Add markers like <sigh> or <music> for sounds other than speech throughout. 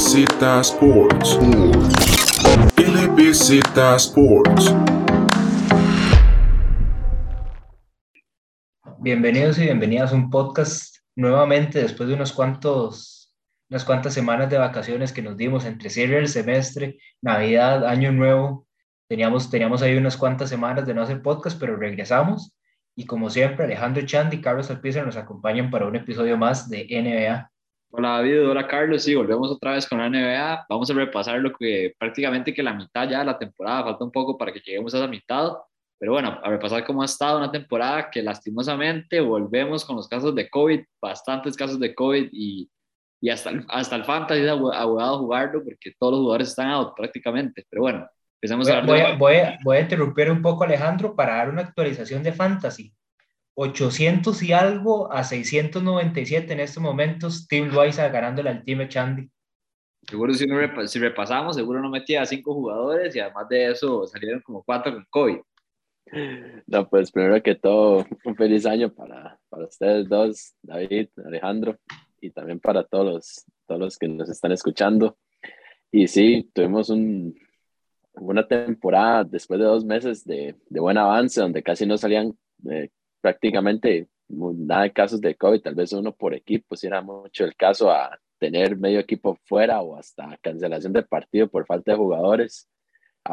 LBZ Sports. LBZ Sports. Bienvenidos y bienvenidas a un podcast nuevamente después de unos cuantos, unas cuantas semanas de vacaciones que nos dimos entre cierre del semestre, Navidad, Año Nuevo. Teníamos, teníamos ahí unas cuantas semanas de no hacer podcast, pero regresamos. Y como siempre, Alejandro Chandi y Carlos Alpizar nos acompañan para un episodio más de NBA. Hola David, hola Carlos, sí, volvemos otra vez con la NBA. Vamos a repasar lo que prácticamente que la mitad ya de la temporada, falta un poco para que lleguemos a esa mitad, pero bueno, a repasar cómo ha estado una temporada que lastimosamente volvemos con los casos de COVID, bastantes casos de COVID y, y hasta, hasta el Fantasy ha abogado jugarlo porque todos los jugadores están out prácticamente. Pero bueno, empezamos voy, a voy, voy, a, voy a interrumpir un poco Alejandro para dar una actualización de Fantasy. 800 y algo a 697 en estos momentos, Team Loaiza ganándole al Team Chandy. Seguro si, no, si repasamos, seguro no metía a cinco jugadores y además de eso salieron como cuatro con COVID. No, pues primero que todo, un feliz año para, para ustedes dos, David, Alejandro, y también para todos los, todos los que nos están escuchando. Y sí, tuvimos un, una temporada después de dos meses de, de buen avance, donde casi no salían eh, prácticamente nada de casos de COVID, tal vez uno por equipo, si era mucho el caso a tener medio equipo fuera o hasta cancelación de partido por falta de jugadores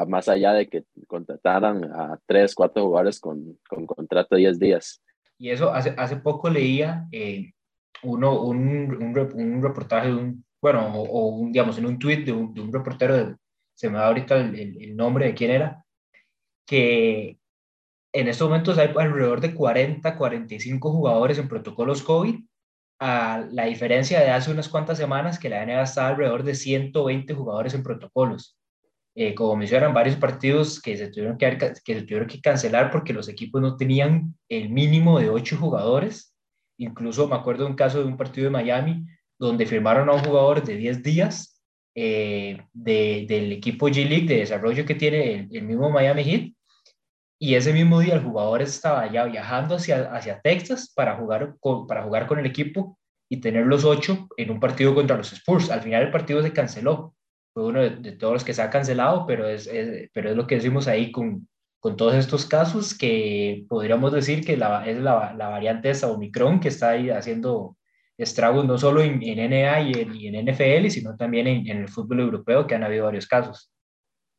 más allá de que contrataran a tres, cuatro jugadores con, con contrato de 10 días. Y eso, hace, hace poco leía eh, uno, un, un, reportaje, un, bueno, o, o, digamos, en un tweet de un, reportero, de, se me da ahorita el, el, nombre de quién era, que en estos momentos hay alrededor de 40, 45 jugadores en protocolos COVID, a la diferencia de hace unas cuantas semanas que la NBA está alrededor de 120 jugadores en protocolos. Eh, como mencionaron, varios partidos que se, tuvieron que, que se tuvieron que cancelar porque los equipos no tenían el mínimo de ocho jugadores. Incluso me acuerdo de un caso de un partido de Miami donde firmaron a un jugador de 10 días eh, de, del equipo G-League de desarrollo que tiene el, mismo Miami Heat. Y ese mismo día el jugador estaba ya viajando hacia, hacia Texas para jugar, con, para jugar con el equipo y tener los ocho en un partido contra los Spurs. Al final el partido se canceló fue uno de, de, todos los que se ha cancelado, pero es, pero es lo que decimos ahí con, con todos estos casos que podríamos decir que la, es la, la variante esa Omicron que está ahí haciendo estragos no solo en, en NA y en, y en, NFL, sino también en, el fútbol europeo, que han habido varios casos.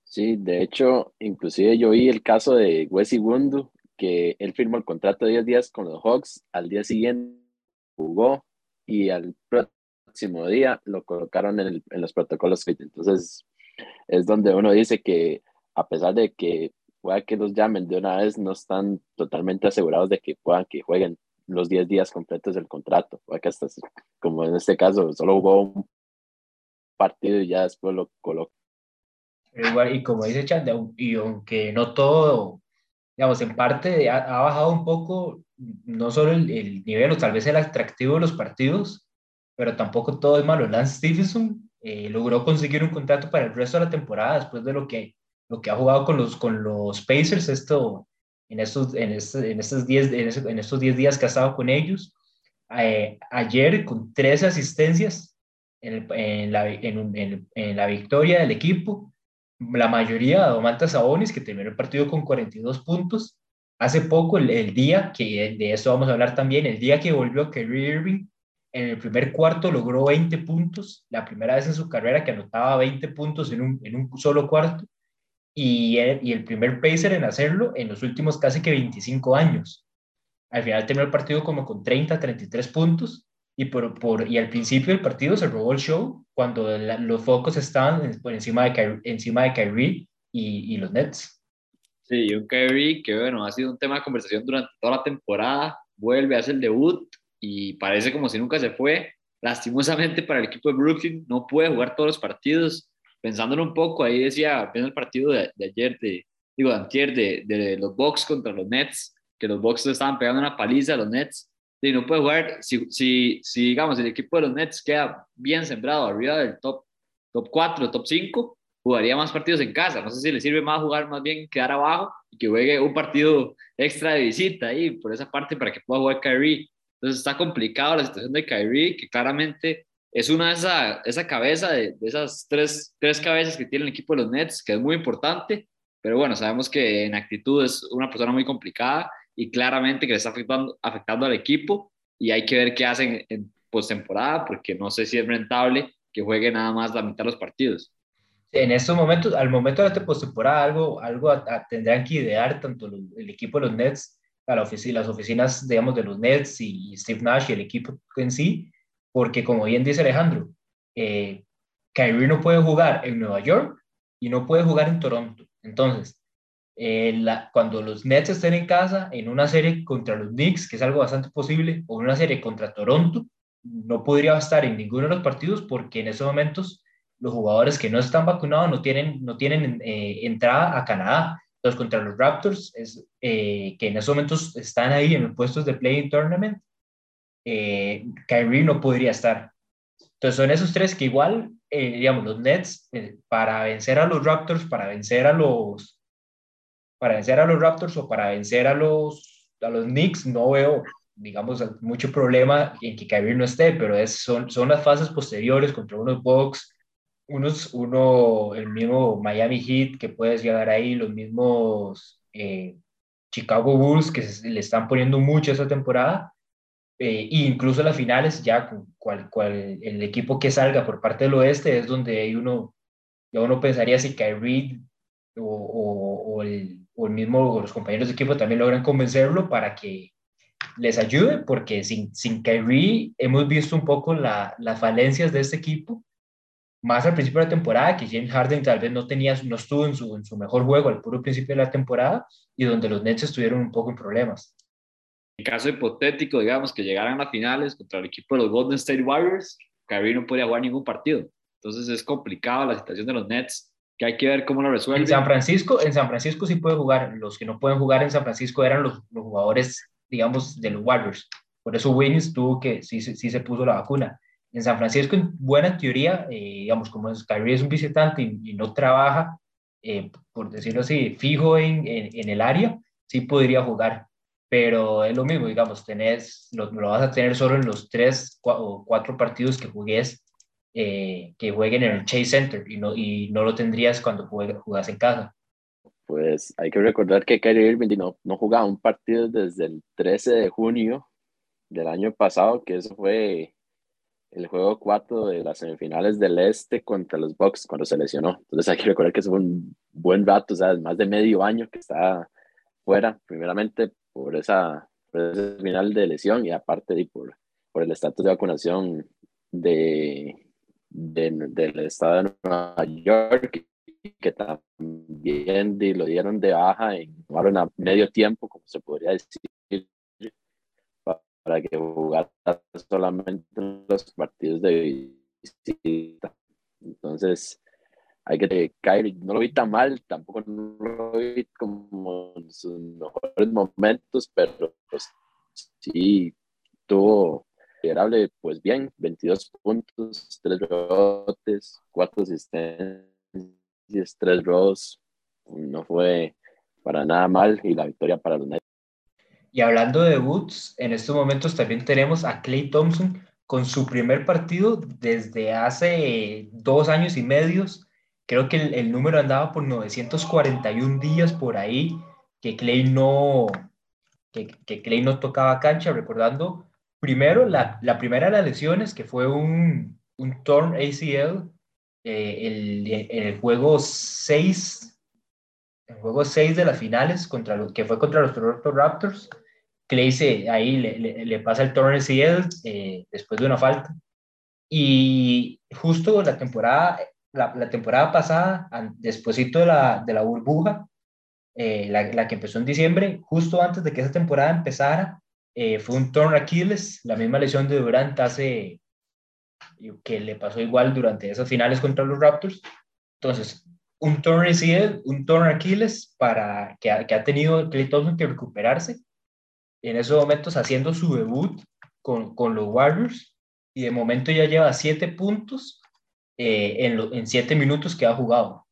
Sí, de hecho, inclusive yo vi el caso de Wesley Wundu, que él firmó el contrato de 10 días con los Hawks, al día siguiente jugó y al próximo día lo colocaron en, los protocolos fit. Entonces, es donde uno dice que a pesar de que pueda que los llamen de una vez, no están totalmente asegurados de que puedan que jueguen los 10 días completos del contrato. Puede que hasta, como en este caso, solo jugó un partido y ya después lo colocó. Y como dice Chande, y aunque no todo, digamos, en parte ha, ha bajado un poco, no solo el, el nivel o tal vez el atractivo de los partidos, pero tampoco todo es malo. Lance Stevenson eh, logró conseguir un contrato para el resto de la temporada después de lo que, lo que ha jugado con los, con los Pacers esto, en, estos, en, este, en, estos 10, en, estos 10 días que ha estado con ellos. Eh, ayer con tres asistencias en, el, en, la, en, en, la victoria del equipo, la mayoría de Domantas Sabonis, que terminó el partido con 42 puntos. Hace poco, el, el, día, que de eso vamos a hablar también, el día que volvió Kerry Irving, en el primer cuarto logró 20 puntos, la primera vez en su carrera que anotaba 20 puntos en un, en un solo cuarto, y el, y el primer pacer en hacerlo en los últimos casi que 25 años. Al final terminó el partido como con 30, 33 puntos, y, por, por, y al principio del partido se robó el show cuando la, los focos estaban por encima de, Kyrie, encima de Kyrie y, y los Nets. Sí, un Kyrie que bueno, ha sido un tema de conversación durante toda la temporada, vuelve, hace el debut, y parece como si nunca se fue. Lastimosamente para el equipo de Brooklyn no puede jugar todos los partidos. Pensándolo un poco, ahí decía apenas el partido de, de ayer, de, digo, de antier, de, de, los Bucks contra los Nets, que los Bucks estaban pegando una paliza a los Nets. Y no puede jugar, si, si, si digamos el equipo de los Nets queda bien sembrado arriba del top, top 4, top 5, jugaría más partidos en casa. No sé si le sirve más jugar más bien quedar abajo y que juegue un partido extra de visita ahí por esa parte para que pueda jugar Kyrie. Entonces está complicado la situación de Kyrie, que claramente es una de esa, esa cabeza, de, de esas tres, tres cabezas que tiene el equipo de los Nets, que es muy importante, pero bueno, sabemos que en actitud es una persona muy complicada y claramente que le está afectando, afectando al equipo y hay que ver qué hacen en postemporada porque no sé si es rentable que juegue nada más la mitad de los partidos. En estos momentos, al momento de esta postemporada, algo, algo tendrán que idear tanto el equipo de los Nets, a la oficina, las oficinas, digamos, de los Nets y, Steve Nash y el equipo en sí, porque como bien dice Alejandro, eh, Kyrie no puede jugar en Nueva York y no puede jugar en Toronto. Entonces, eh, la, cuando los Nets estén en casa, en una serie contra los Knicks, que es algo bastante posible, o en una serie contra Toronto, no podría estar en ninguno de los partidos porque en esos momentos los jugadores que no están vacunados no tienen, no tienen eh, entrada a Canadá. Entonces, contra los Raptors, es, eh, que en esos momentos están ahí en los puestos de Playing Tournament, eh, Kyrie no podría estar. Entonces, son esos tres que igual, digamos, los Nets, para vencer a los Raptors, para vencer a los, para vencer a los Raptors o para vencer a los, a los Knicks, no veo digamos, mucho problema en que Kyrie no esté, pero es, son, son las fases posteriores contra unos Bucks, unos, uno, el mismo Miami Heat que puedes llegar ahí, los mismos eh, Chicago Bulls que le están poniendo mucho esta temporada, eh, e incluso las finales, ya cual, cual, el equipo que salga por parte del oeste es donde hay uno, ya uno pensaría si Kyrie o, el, mismo, los compañeros de equipo también logran convencerlo para que les ayude, porque sin, sin Kyrie hemos visto un poco la, las falencias de este equipo, más al principio de la temporada, que James Harden tal vez no, tenía, no estuvo en su, en su mejor juego al puro principio de la temporada y donde los Nets estuvieron un poco en problemas. En caso hipotético, digamos, que llegaran a finales contra el equipo de los Golden State Warriors, Kyrie no podría jugar ningún partido. Entonces es complicado la situación de los Nets, que hay que ver cómo lo resuelven. En San Francisco, en San Francisco sí puede jugar. Los que no pueden jugar en San Francisco eran los, los jugadores digamos, de los Warriors. Por eso Wiggins tuvo que, sí, sí se puso la vacuna. En San Francisco, en buena teoría, eh, digamos, como Kyrie es un visitante y, no trabaja, eh, por decirlo así, fijo en, en, el área, sí podría jugar. Pero es lo mismo, digamos, tenés, lo, lo vas a tener solo en los tres o cuatro partidos que jugues, eh, que jueguen en el Chase Center y no, y no lo tendrías cuando juegas en casa pues hay que recordar que Kyrie Irving no, no jugaba un partido desde el 13 de junio del año pasado, que eso fue el juego 4 de las semifinales del Este contra los Bucks cuando se lesionó. Entonces hay que recordar que fue un buen rato, o sea, más de medio año que está fuera, primeramente por esa, por ese final de lesión y aparte por, por el estatus de vacunación de, de, del estado de Nueva York que también lo dieron de baja en a medio tiempo, como se podría decir, para que jugara solamente los partidos de visita. Entonces, hay que caer, no lo vi tan mal, tampoco lo vi como en sus mejores momentos, pero pues, sí tuvo considerable, pues bien, 22 puntos, 3 rebotes, 4 asistencias 3 Ross no fue para nada mal y la victoria para los Nets. Y hablando de debuts, en estos momentos también tenemos a Clay Thompson con su primer partido desde hace dos años y medios. Creo que el, número andaba por 941 días por ahí que Clay no, que, que Clay no tocaba cancha, recordando primero la, la primera de las lesiones que fue un, un torn ACL eh, el, el juego 6, el juego 6 de las finales, contra lo, que fue contra los Toronto Raptors, Clay se, ahí le, le, pasa el torneo eh, después de una falta. Y justo la temporada, la, la temporada pasada, despuésito de la, de la burbuja, eh, la, la, que empezó en diciembre, justo antes de que esa temporada empezara, eh, fue un torn Aquiles, la misma lesión de Durant hace, que le pasó igual durante esas finales contra los Raptors. Entonces, un torn ACL, un torn Aquiles para, que, que ha tenido Clay Thompson que recuperarse en esos momentos haciendo su debut con, con los Warriors y de momento ya lleva siete puntos eh, en, en siete minutos que ha jugado.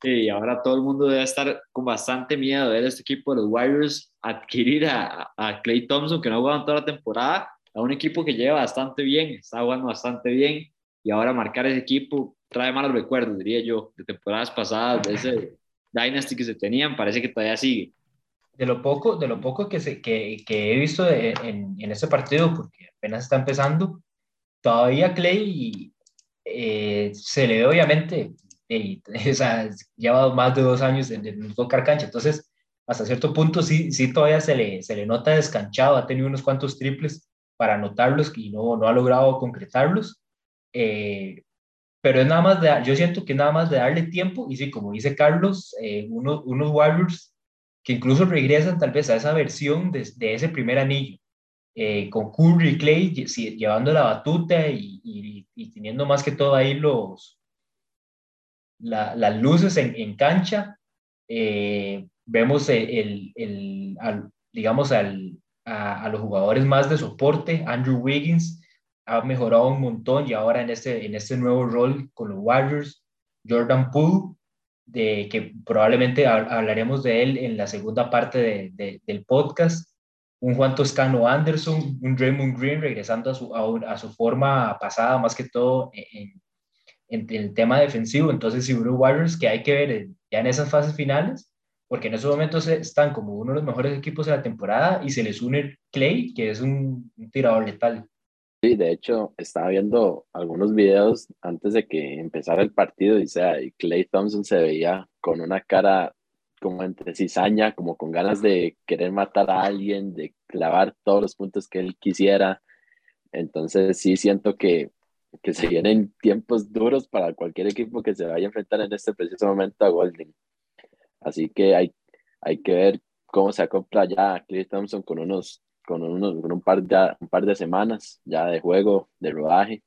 Sí, ahora todo el mundo debe estar con bastante miedo de ver este equipo de los Warriors adquirir a, Clay Thompson, que no ha jugado toda la temporada, a un equipo que lleva bastante bien, está jugando bastante bien y ahora marcar ese equipo trae malos recuerdos, diría yo, de temporadas pasadas, de ese Dynasty que se tenían, parece que todavía sigue. De lo poco, de lo poco que, se, que, he visto en, en este partido, porque apenas está empezando, todavía Clay eh, se le ve obviamente, eh, <laughs> lleva más de dos años en, en tocar cancha, entonces hasta cierto punto sí, sí todavía se le, se le nota descanchado, ha tenido unos cuantos triples para anotarlos y no, no ha logrado concretarlos. Eh, pero es nada más de, yo siento que nada más de darle tiempo y sí, como dice Carlos, eh, unos, unos Warriors que incluso regresan tal vez a esa versión de, de ese primer anillo, eh, con Curry y Clay llevando la batuta y, y, teniendo más que todo ahí los, las luces en, en cancha. Vemos el, el, digamos, al, a, los jugadores más de soporte. Andrew Wiggins ha mejorado un montón y ahora en este, en este nuevo rol con los Warriors. Jordan Poole, de, que probablemente hablaremos de él en la segunda parte de, del podcast. Un Juan Toscano Anderson, un Draymond Green regresando a su, a, su forma pasada, más que todo en, en, el tema defensivo. Entonces, si uno Warriors que hay que ver ya en esas fases finales, porque en esos momentos están como uno de los mejores equipos de la temporada y se les une Clay, que es un, tirador letal. Sí, de hecho, estaba viendo algunos videos antes de que empezara el partido y, sea, Clay Thompson se veía con una cara como entre cizaña, como con ganas de querer matar a alguien, de clavar todos los puntos que él quisiera. Entonces sí siento que, que se vienen tiempos duros para cualquier equipo que se vaya a enfrentar en este preciso momento a Golden. Así que hay, hay que ver cómo se acopla ya Clay Thompson con unos, con unos, con un par, de, un par de semanas ya de juego, de rodaje,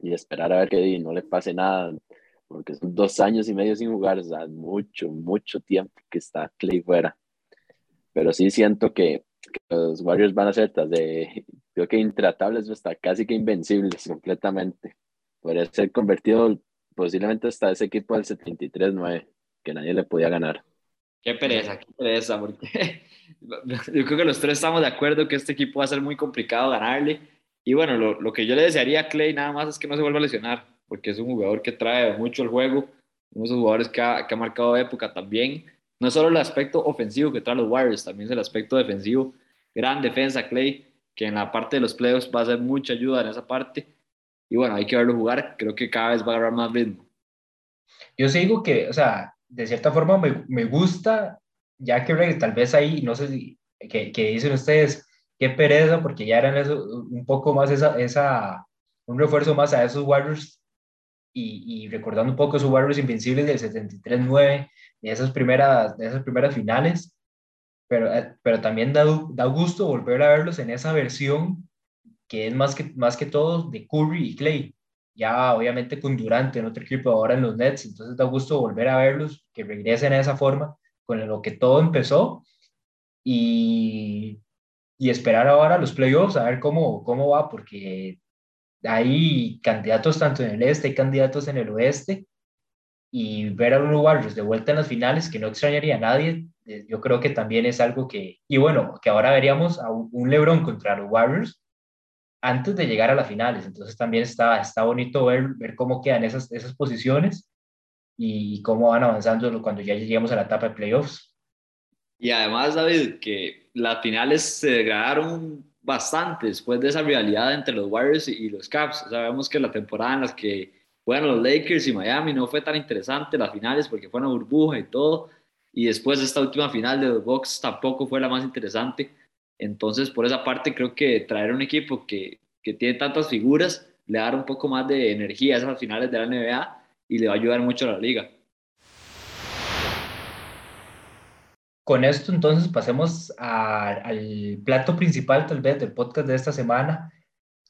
y esperar a ver que no le pase nada, porque son dos años y medio sin jugar, o sea, mucho, mucho tiempo que está Clay fuera. Pero sí siento que, los Warriors van a ser de, <laughs> creo que intratables hasta casi que invencibles completamente. Podría ser convertido posiblemente hasta ese equipo del 73-9 que nadie le podía ganar. Qué pereza, qué pereza, porque <laughs> yo creo que los tres estamos de acuerdo que este equipo va a ser muy complicado ganarle. Y bueno, lo, lo que yo le desearía a Clay nada más es que no se vuelva a lesionar, porque es un jugador que trae mucho el juego, uno de esos jugadores que ha, que ha marcado época también. No solo el aspecto ofensivo que trae los Warriors, también es el aspecto defensivo. Gran defensa, Clay, que en la parte de los playoffs va a ser mucha ayuda en esa parte. Y bueno, hay que verlo jugar, creo que cada vez va a agarrar más ritmo. Yo sigo que, o sea, de cierta forma me, me gusta, ya que tal vez ahí, no sé si, que, que, dicen ustedes, qué pereza, porque ya eran eso, un poco más esa, esa, un refuerzo más a esos Warriors y, y recordando un poco esos Warriors invencibles del 73-9, de esas primeras, de esas primeras finales, pero, eh, pero también da, da gusto volver a verlos en esa versión que es más que, más que todo de Curry y Clay, ya obviamente con Durante en otro equipo, ahora en los Nets, entonces da gusto volver a verlos, que regresen a esa forma con lo que todo empezó y, y esperar ahora los playoffs a ver cómo, cómo va, porque hay candidatos tanto en el este, hay candidatos en el oeste, y ver a los Warriors de vuelta en las finales, que no extrañaría a nadie, eh, yo creo que también es algo que, y bueno, que ahora veríamos a un LeBron contra los Warriors, antes de llegar a las finales. Entonces también está, está bonito ver, ver cómo quedan esas, esas posiciones y cómo van avanzando cuando ya lleguemos a la etapa de playoffs. Y además, David, que las finales se degradaron bastante después de esa rivalidad entre los Warriors y los Caps. Sabemos que la temporada en las que fueron los Lakers y Miami no fue tan interesante las finales porque fue una burbuja y todo. Y después esta última final de los Bucks tampoco fue la más interesante entonces, por esa parte, creo que traer un equipo que, que tiene tantas figuras le va a dar un poco más de energía a esas finales de la NBA y le va a ayudar mucho a la liga. Con esto, entonces, pasemos al plato principal, tal vez, del podcast de esta semana,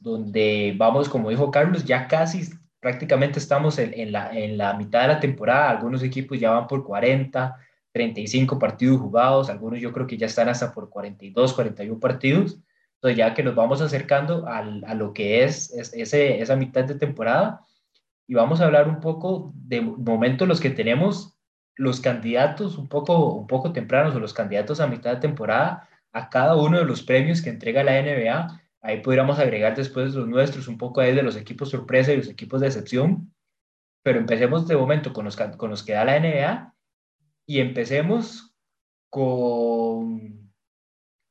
donde vamos, como dijo Carlos, ya casi prácticamente estamos en, en, la, en la mitad de la temporada. Algunos equipos ya van por 40, 35 partidos jugados, algunos yo creo que ya están hasta por 42, 41 partidos. Entonces ya que nos vamos acercando al, a lo que es, ese, esa mitad de temporada y vamos a hablar un poco de momentos los que tenemos los candidatos un poco, un poco tempranos o los candidatos a mitad de temporada a cada uno de los premios que entrega la NBA ahí podríamos agregar después los nuestros, un poco ahí de los equipos sorpresa y los equipos de excepción, pero empecemos de momento con los, con los que da la NBA y empecemos con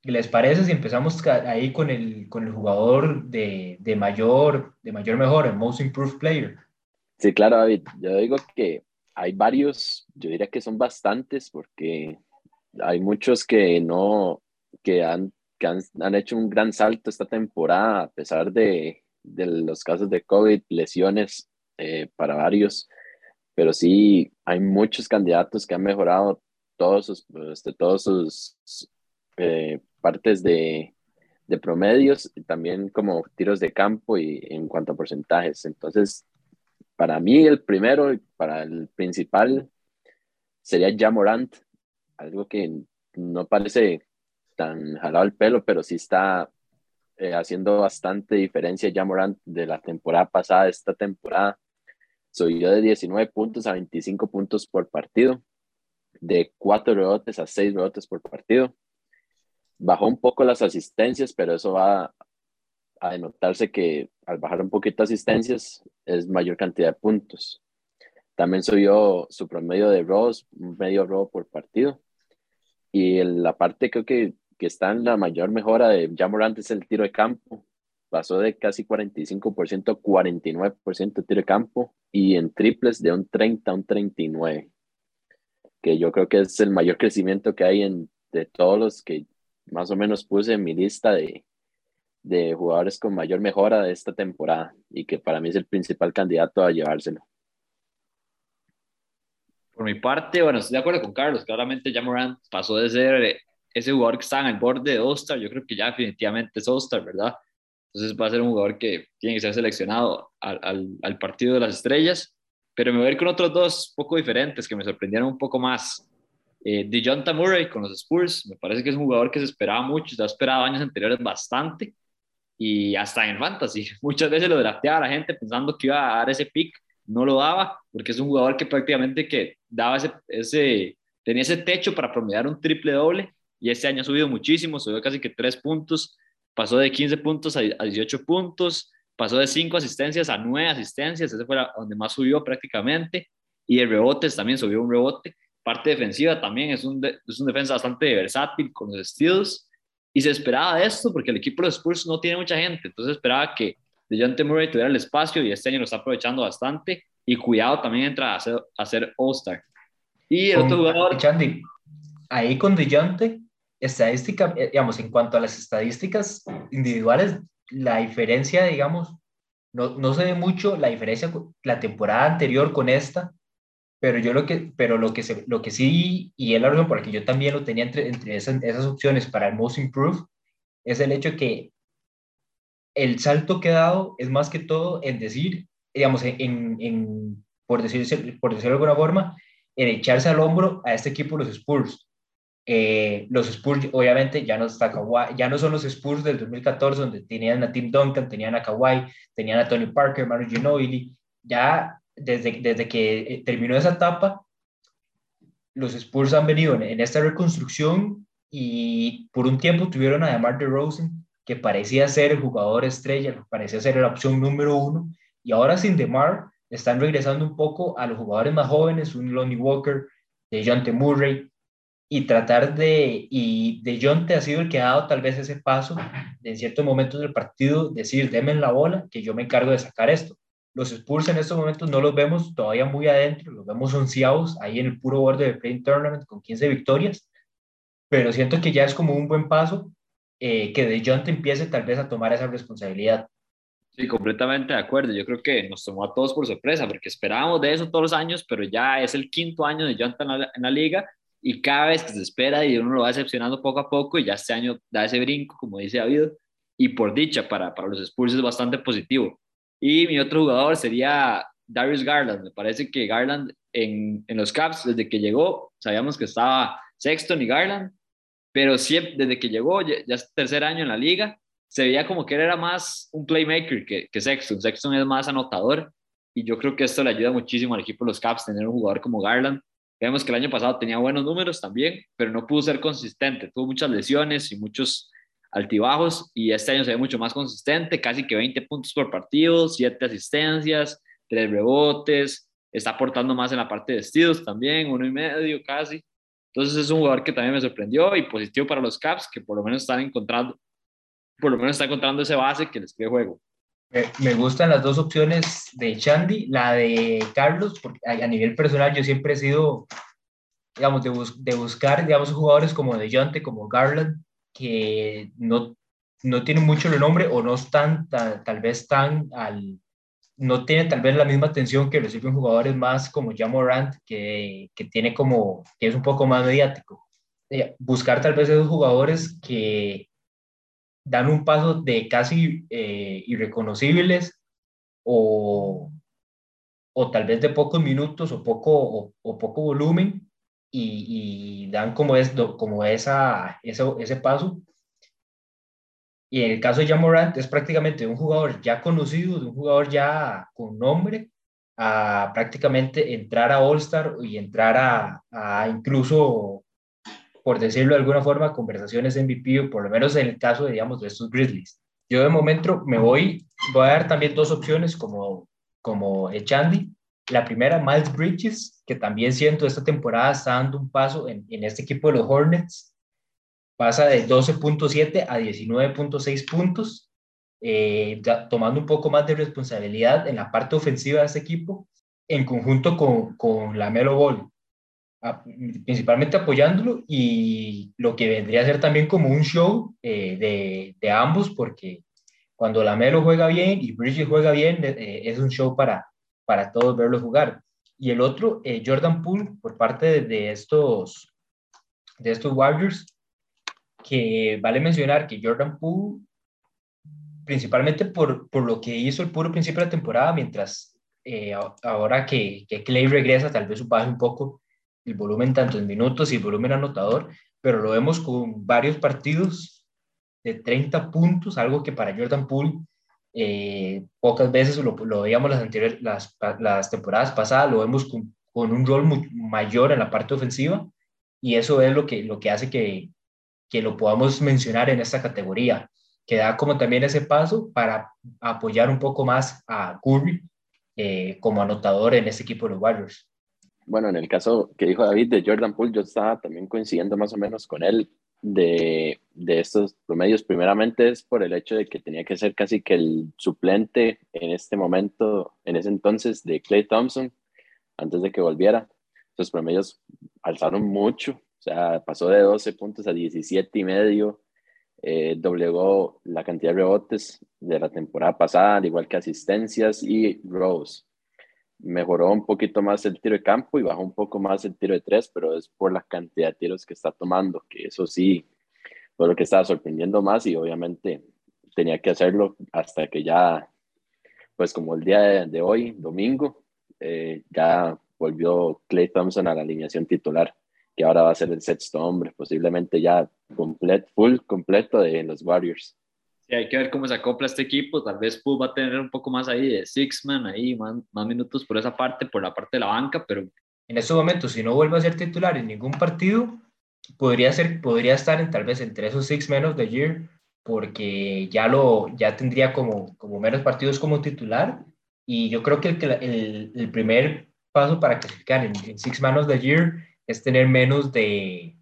¿Les parece si empezamos ahí con el, con el jugador de, de, mayor, de mayor mejor, el Most Improved Player? Sí, claro, David. Yo digo que hay varios, yo diría que son bastantes, porque hay muchos que no, que han, que han, han hecho un gran salto esta temporada, a pesar de, de los casos de COVID, lesiones eh, para varios. Pero sí, hay muchos candidatos que han mejorado todos sus, este, todos sus eh, partes de, de promedios y también como tiros de campo y en cuanto a porcentajes. Entonces, para mí el primero y para el principal sería Jamorant, algo que no parece tan jalado el pelo, pero sí está eh, haciendo bastante diferencia Jamorant de la temporada pasada, esta temporada. Subió de 19 puntos a 25 puntos por partido, de 4 rebotes a 6 rebotes por partido bajó un poco las asistencias, pero eso va a denotarse que al bajar un poquito asistencias es mayor cantidad de puntos. También subió su promedio de robos, medio robo por partido. Y la parte creo que, que está en la mayor mejora de Jamorant es el tiro de campo. Pasó de casi 45% a 49% de tiro de campo y en triples de un 30 a un 39, que yo creo que es el mayor crecimiento que hay en, de todos los que más o menos puse en mi lista de, de jugadores con mayor mejora de esta temporada y que para mí es el principal candidato a llevárselo. Por mi parte, bueno, estoy de acuerdo con Carlos. Claramente, Jamorant pasó de ser ese jugador que está en el borde de All-Star. Yo creo que ya definitivamente es All-Star, ¿verdad? Entonces va a ser un jugador que tiene que ser seleccionado al, al, partido de las estrellas. Pero me voy a ir con otros dos poco diferentes que me sorprendieron un poco más. Eh, DeJounte Murray con los Spurs, me parece que es un jugador que se esperaba mucho, se ha esperado años anteriores bastante y hasta en fantasy. <laughs> Muchas veces lo drafteaba la gente pensando que iba a dar ese pick, no lo daba porque es un jugador que prácticamente que daba ese, ese tenía ese techo para promediar un triple doble y este año ha subido muchísimo, subió casi que 3 puntos, pasó de 15 puntos a 18 puntos, pasó de 5 asistencias a 9 asistencias, ese fue donde más subió prácticamente, y de rebotes también subió un rebote parte defensiva también es un, es un defensa bastante versátil con los estilos y se esperaba de esto porque el equipo de los Spurs no tiene mucha gente, entonces esperaba que DeJounte Murray tuviera el espacio y este año lo está aprovechando bastante y cuidado también entra a ser, a ser All-Star. Y el otro jugador... Chandy, ahí con DeJounte, estadística, eh, digamos, en cuanto a las estadísticas individuales, la diferencia, digamos, no, no se ve mucho la diferencia la temporada anterior con esta, pero yo lo que, pero lo que, se, lo que sí, y es la razón por la que yo también lo tenía entre, entre esas, opciones para el Most Improved, es el hecho que el salto que he dado es más que todo en decir, digamos, en, en por, decir, por decirlo de alguna forma, en echarse al hombro a este equipo los Spurs. Eh, los Spurs, obviamente, ya no, está ya no son los Spurs del 2014, donde tenían a Tim Duncan, tenían a Kawhi, tenían a Tony Parker, Manu Ginobili. Ya desde, desde que eh, terminó esa etapa, los Spurs han venido en, esta reconstrucción y por un tiempo tuvieron a DeMar DeRozan, que parecía ser el jugador estrella, parecía ser la opción número uno, y ahora sin DeMar están regresando un poco a los jugadores más jóvenes, un Lonnie Walker, de John T. Murray, y tratar de, y de John T. ha sido el que ha dado tal vez ese paso de en ciertos momentos del partido, decir, denme la bola, que yo me encargo de sacar esto. Los Spurs en estos momentos no los vemos todavía muy adentro, los vemos onceados ahí en el puro borde del Play Tournament con 15 victorias, pero siento que ya es como un buen paso eh, que De Jong empiece tal vez a tomar esa responsabilidad. Sí, completamente de acuerdo. Yo creo que nos tomó a todos por sorpresa, porque esperábamos de eso todos los años, pero ya es el quinto año de Jonathan en la, en la liga y cada vez que se espera y uno lo va decepcionando poco a poco y ya este año da ese brinco, como dice David, y por dicha para, para los Spurs es bastante positivo. Y mi otro jugador sería Darius Garland. Me parece que Garland en, en los Caps, desde que llegó, sabíamos que estaba Sexton y Garland, pero siempre, desde que llegó, ya, es tercer año en la liga, se veía como que él era más un playmaker que, que Sexton. Sexton es más anotador y yo creo que esto le ayuda muchísimo al equipo de los Caps tener un jugador como Garland. Vemos que el año pasado tenía buenos números también, pero no pudo ser consistente. Tuvo muchas lesiones y muchos altibajos y este año se ve mucho más consistente, casi que 20 puntos por partido, 7 asistencias, 3 rebotes, está aportando más en la parte de vestidos también, uno y medio casi. Entonces es un jugador que también me sorprendió y positivo para los Caps, que por lo menos están encontrando, por lo menos está encontrando ese base que les cree juego. Me gustan las dos opciones de Chandy, la de Carlos, porque a nivel personal yo siempre he sido, digamos, de, de buscar, digamos, jugadores como De Jonte, como Garland, que no, no tienen mucho el nombre o no están tal vez tan al, no tienen tal vez la misma atención que reciben jugadores más como Jamorant, que, que tiene como, que es un poco más mediático. Eh, buscar tal vez esos jugadores que dan un paso de casi eh, irreconocibles o, o tal vez de pocos minutos o poco, o, poco volumen y, dan como, es, como esa, ese, ese paso. Y en el caso de Jamorant es prácticamente un jugador ya conocido, de un jugador ya con nombre, a prácticamente entrar a All-Star y entrar a, a incluso por decirlo de alguna forma, conversaciones MVP, o por lo menos en el caso, digamos, de estos Grizzlies. Yo de momento me voy, voy a dar también dos opciones como, como Echandy. La primera, Miles Bridges, que también siento esta temporada está dando un paso en, en este equipo de los Hornets. Pasa de 12.7 a 19.6 puntos, eh, tomando un poco más de responsabilidad en la parte ofensiva de este equipo, en conjunto con, con la Melo Ball principalmente apoyándolo y lo que vendría a ser también como un show eh, de, ambos, porque cuando Lamelo juega bien y Bridges juega bien, eh, es un show para, para todos verlo jugar. Y el otro, eh, Jordan Poole, por parte de, estos, de estos Warriors, que vale mencionar que Jordan Poole, principalmente por, por lo que hizo el puro principio de la temporada, mientras ahora que, que Clay regresa, tal vez baje un poco, el volumen tanto en minutos y el volumen anotador, pero lo vemos con varios partidos de 30 puntos, algo que para Jordan Poole eh, pocas veces lo, lo, veíamos las, temporadas pasadas, lo vemos con, un rol mayor en la parte ofensiva y eso es lo que, lo que hace que, que lo podamos mencionar en esta categoría, que da como también ese paso para apoyar un poco más a Curry eh, como anotador en este equipo de los Warriors bueno, en el caso que dijo David de Jordan Poole, yo estaba también coincidiendo más o menos con él de, de estos promedios. Primeramente es por el hecho de que tenía que ser casi que el suplente en este momento, en ese entonces, de Clay Thompson, antes de que volviera. Esos promedios alzaron mucho, o sea, pasó de 12 puntos a 17 y medio, eh, doblegó la cantidad de rebotes de la temporada pasada, al igual que asistencias y rows mejoró un poquito más el tiro de campo y bajó un poco más el tiro de tres, pero es por la cantidad de tiros que está tomando, que eso sí fue lo que estaba sorprendiendo más y obviamente tenía que hacerlo hasta que ya, pues como el día de, hoy, domingo, eh, ya volvió Clay Thompson a la alineación titular, que ahora va a ser el sexto hombre, posiblemente ya completo, full completo de los Warriors. Sí, hay que ver cómo se acopla este equipo. Tal vez Pooh va a tener un poco más ahí de six-man, ahí más, más, minutos por esa parte, por la parte de la banca, pero... En estos momentos, si no vuelve a ser titular en ningún partido, podría, ser, podría estar en, tal vez entre esos six menos de year, porque ya, lo, ya tendría como, como menos partidos como titular. Y yo creo que el, el, el primer paso para clasificar en, en six manos de year es tener menos de,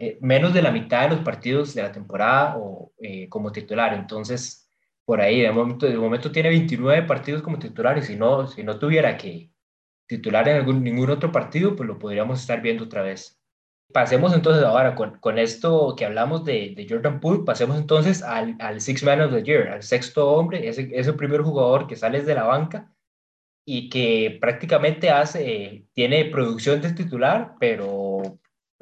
eh, menos de la mitad de los partidos de la temporada o, eh, como titular. Entonces, por ahí, de momento, de momento tiene 29 partidos como titular y si no, si no tuviera que titular en algún, ningún otro partido, pues lo podríamos estar viendo otra vez. Pasemos entonces ahora con, con esto que hablamos de, de, Jordan Poole, pasemos entonces al, al Six Man of the Year, al sexto hombre, ese, ese primer jugador que sale de la banca y que prácticamente hace, tiene producción de titular, pero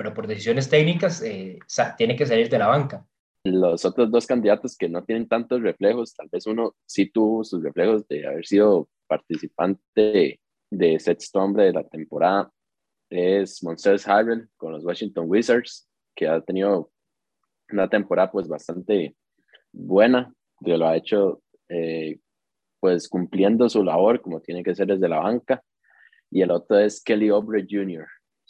pero por decisiones técnicas eh, tiene que salir de la banca. Los otros dos candidatos que no tienen tantos reflejos, tal vez uno sí tuvo sus reflejos de haber sido participante de sexto hombre de la temporada, es Montez Harrell con los Washington Wizards, que ha tenido una temporada pues bastante buena, que lo ha hecho eh, pues cumpliendo su labor como tiene que ser desde la banca. Y el otro es Kelly Oubre Jr.,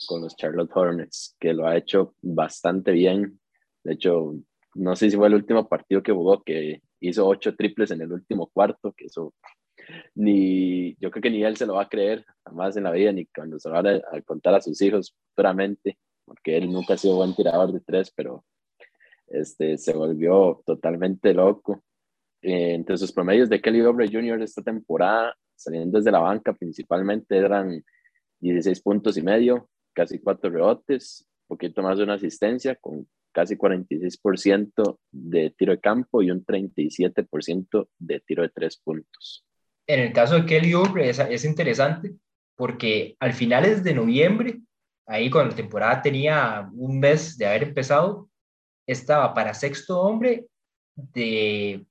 con los Charlotte Hornets, que lo ha hecho bastante bien. De hecho, no sé si fue el último partido que jugó, que hizo ocho triples en el último cuarto, que eso ni, yo creo que ni él se lo va a creer jamás en la vida, ni cuando se lo va a, contar a sus hijos puramente, porque él nunca ha sido buen tirador de tres, pero este, se volvió totalmente loco. Eh, entre sus promedios de Kelly Oubre Jr. esta temporada, saliendo desde la banca principalmente, eran 16 puntos y medio, casi cuatro rebotes, poquito más de una asistencia, con casi 46% de tiro de campo y un 37% de tiro de tres puntos. En el caso de Kelly Oubre es, es interesante porque al finales de noviembre, ahí cuando la temporada tenía un mes de haber empezado, estaba para sexto hombre de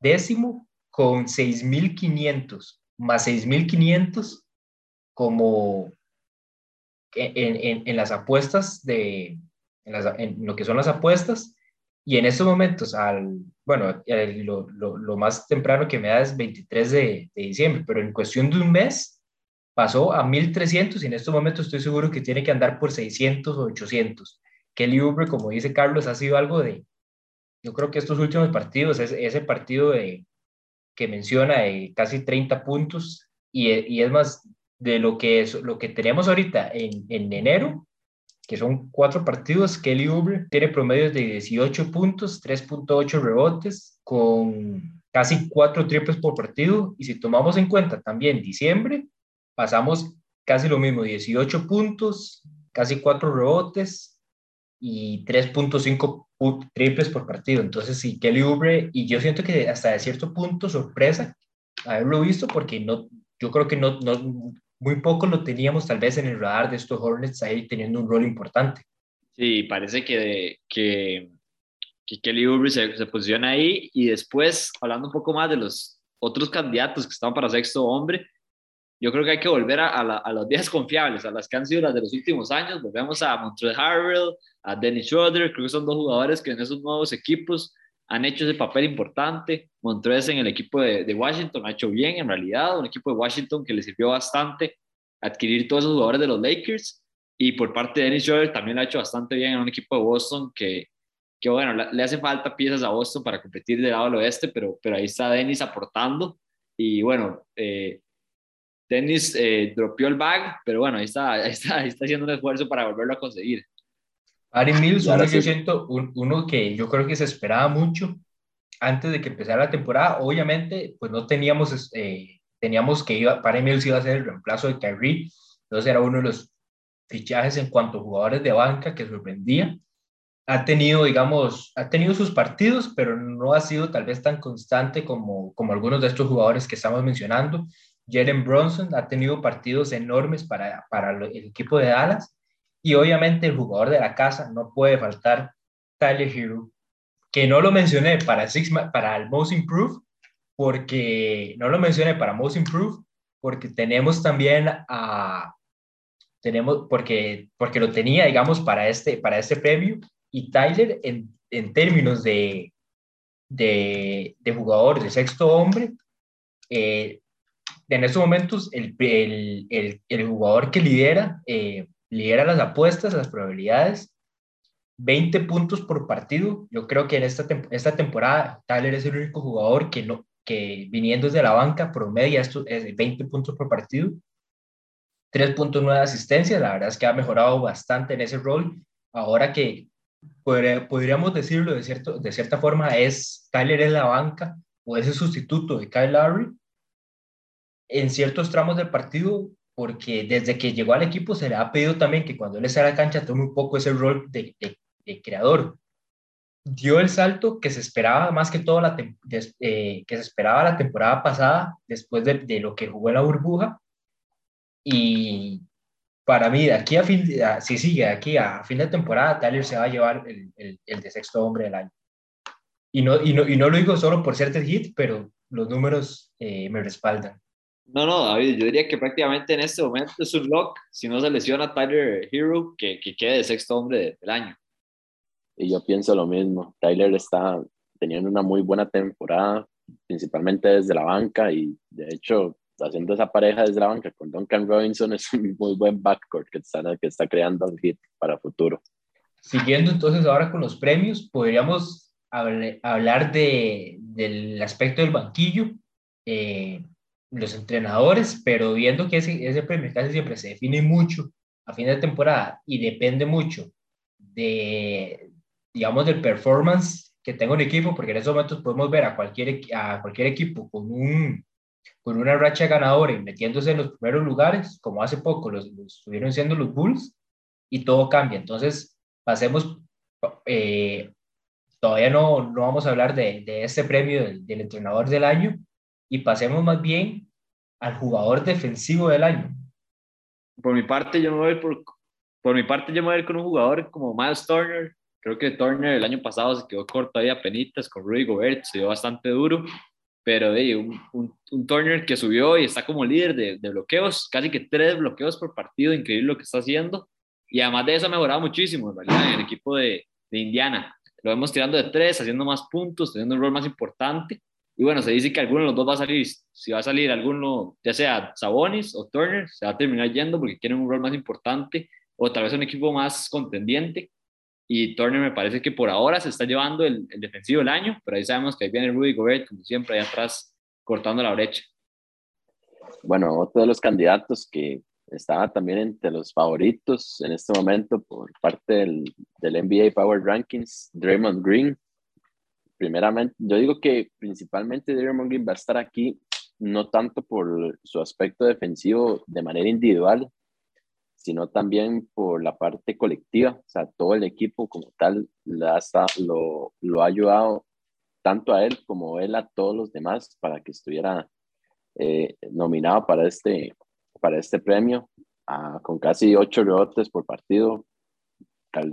décimo con 6.500 más 6.500 como en, en, en, las apuestas de, en, las, en, lo que son las apuestas. Y en estos momentos, al, bueno, lo, lo, lo, más temprano que me da es 23 de, de, diciembre, pero en cuestión de un mes pasó a 1300 y en estos momentos estoy seguro que tiene que andar por 600 o 800. Kelly Oubre, como dice Carlos, ha sido algo de, yo creo que estos últimos partidos, ese, ese partido de, que menciona de casi 30 puntos y, y es más de lo que, es, lo que tenemos ahorita en, en enero, que son cuatro partidos, Kelly Oubre tiene promedios de 18 puntos, 3.8 rebotes, con casi cuatro triples por partido. Y si tomamos en cuenta también diciembre, pasamos casi lo mismo, 18 puntos, casi cuatro rebotes y 3.5 triples por partido. Entonces, sí, Kelly Oubre, y yo siento que hasta de cierto punto sorpresa haberlo visto, porque no, yo creo que no, no, muy poco lo teníamos tal vez en el radar de estos Hornets ahí teniendo un rol importante. Sí, parece que, que, que Kelly Oubre se, se, posiciona ahí y después, hablando un poco más de los otros candidatos que están para sexto hombre, yo creo que hay que volver a, a, la, a las vías confiables, a las que han sido las de los últimos años. Volvemos a Montrezl Harrell, a Dennis Schroeder, creo que son dos jugadores que en esos nuevos equipos han hecho ese papel importante. Montrez en el equipo de, de, Washington ha hecho bien, en realidad, un equipo de Washington que le sirvió bastante adquirir todos esos jugadores de los Lakers. Y por parte de Dennis Schroeder también lo ha hecho bastante bien en un equipo de Boston que, que bueno, le hace falta piezas a Boston para competir del lado del oeste, pero, pero ahí está Dennis aportando. Y bueno, eh, Dennis eh, dropeó el bag, pero bueno, ahí está, <laughs> ahí está, ahí está haciendo un esfuerzo para volverlo a conseguir. Ari Mills, uno, yo siento, uno que yo creo que se esperaba mucho antes de que empezara la temporada. Obviamente, pues no teníamos, eh, teníamos que iba, Patty Mills iba a ser el reemplazo de Kyrie, entonces era uno de los fichajes en cuanto a jugadores de banca que sorprendía. Ha tenido, digamos, ha tenido sus partidos, pero no ha sido tal vez tan constante como, como algunos de estos jugadores que estamos mencionando. Jalen Bronson ha tenido partidos enormes para, para el equipo de Dallas y obviamente el jugador de la casa no puede faltar Tyler Hero, que no lo mencioné para, Six, para el Most Improved, porque no lo mencioné para Most Improved, porque tenemos también a, tenemos, porque, porque lo tenía, digamos, para este, para este premio, y Tyler en, en términos de, de, de, jugador de sexto hombre, eh, en estos momentos el, el, el, el jugador que lidera eh, lidera las apuestas, las probabilidades, 20 puntos por partido. Yo creo que en esta, esta temporada Tyler es el único jugador que, no, que viniendo desde la banca promedia esto es 20 puntos por partido. 3.9 asistencias, la verdad es que ha mejorado bastante en ese rol. Ahora que podríamos decirlo de, cierto, de cierta forma, es Tyler en la banca o es el sustituto de Kyle Lowry. En ciertos tramos del partido porque desde que llegó al equipo se le ha pedido también que cuando él esté a la cancha tome un poco ese rol de, de, de creador. Dio el salto que se esperaba más que todo la eh, que se esperaba la temporada pasada después de, de, lo que jugó en la burbuja. Y para mí de aquí a fin a, si sigue aquí a fin de temporada Tyler se va a llevar el, el, el de sexto hombre del año. Y no, y no, y no lo digo solo por ser hit pero los números eh, me respaldan no, no, David, yo diría que prácticamente en este momento es un lock, si no se lesiona Tyler Hero, que, que quede de sexto hombre del año. Y yo pienso lo mismo, Tyler está teniendo una muy buena temporada, principalmente desde la banca, y de hecho, haciendo esa pareja desde la banca con Duncan Robinson <laughs> es un muy buen backcourt que está, que está creando el hit para futuro. Siguiendo entonces ahora con los premios, podríamos hablar de, del aspecto del banquillo, eh, los entrenadores, pero viendo que ese, ese premio casi siempre se define mucho a fin de temporada y depende mucho de, digamos, del performance que tenga un equipo, porque en esos momentos podemos ver a cualquier, a cualquier equipo con, un, con una racha ganadora y metiéndose en los primeros lugares, como hace poco los, estuvieron siendo los Bulls, y todo cambia. Entonces, pasemos, eh, todavía no, no vamos a hablar de, de este premio del, del entrenador del año, y pasemos más bien al jugador defensivo del año. Por mi parte, yo me voy por, por mi parte, yo me voy con un jugador como Miles Turner. Creo que Turner el año pasado se quedó corto ahí a penitas con Rudy Gobert, se dio bastante duro, pero de un, un, Turner que subió y está como líder de, de, bloqueos, casi que tres bloqueos por partido, increíble lo que está haciendo. Y además de eso ha mejorado muchísimo, realidad, en el equipo de, de Indiana. Lo vemos tirando de tres, haciendo más puntos, teniendo un rol más importante. Y bueno, se dice que alguno de los dos va a salir. Si va a salir alguno, ya sea Sabonis o Turner, se va a terminar yendo porque quieren un rol más importante o tal vez un equipo más contendiente. Y Turner me parece que por ahora se está llevando el, el defensivo del año, pero ahí sabemos que ahí viene Rudy Gobert, como siempre, ahí atrás, cortando la brecha. Bueno, otro de los candidatos que estaba también entre los favoritos en este momento por parte del, del NBA Power Rankings, Draymond Green, primeramente, yo digo que principalmente Draymond Green va a estar aquí no tanto por su aspecto defensivo de manera individual, sino también por la parte colectiva. O sea, todo el equipo como tal lo, ha ayudado tanto a él como él a todos los demás para que estuviera eh, nominado para este, para este premio, con casi ocho rebotes por partido,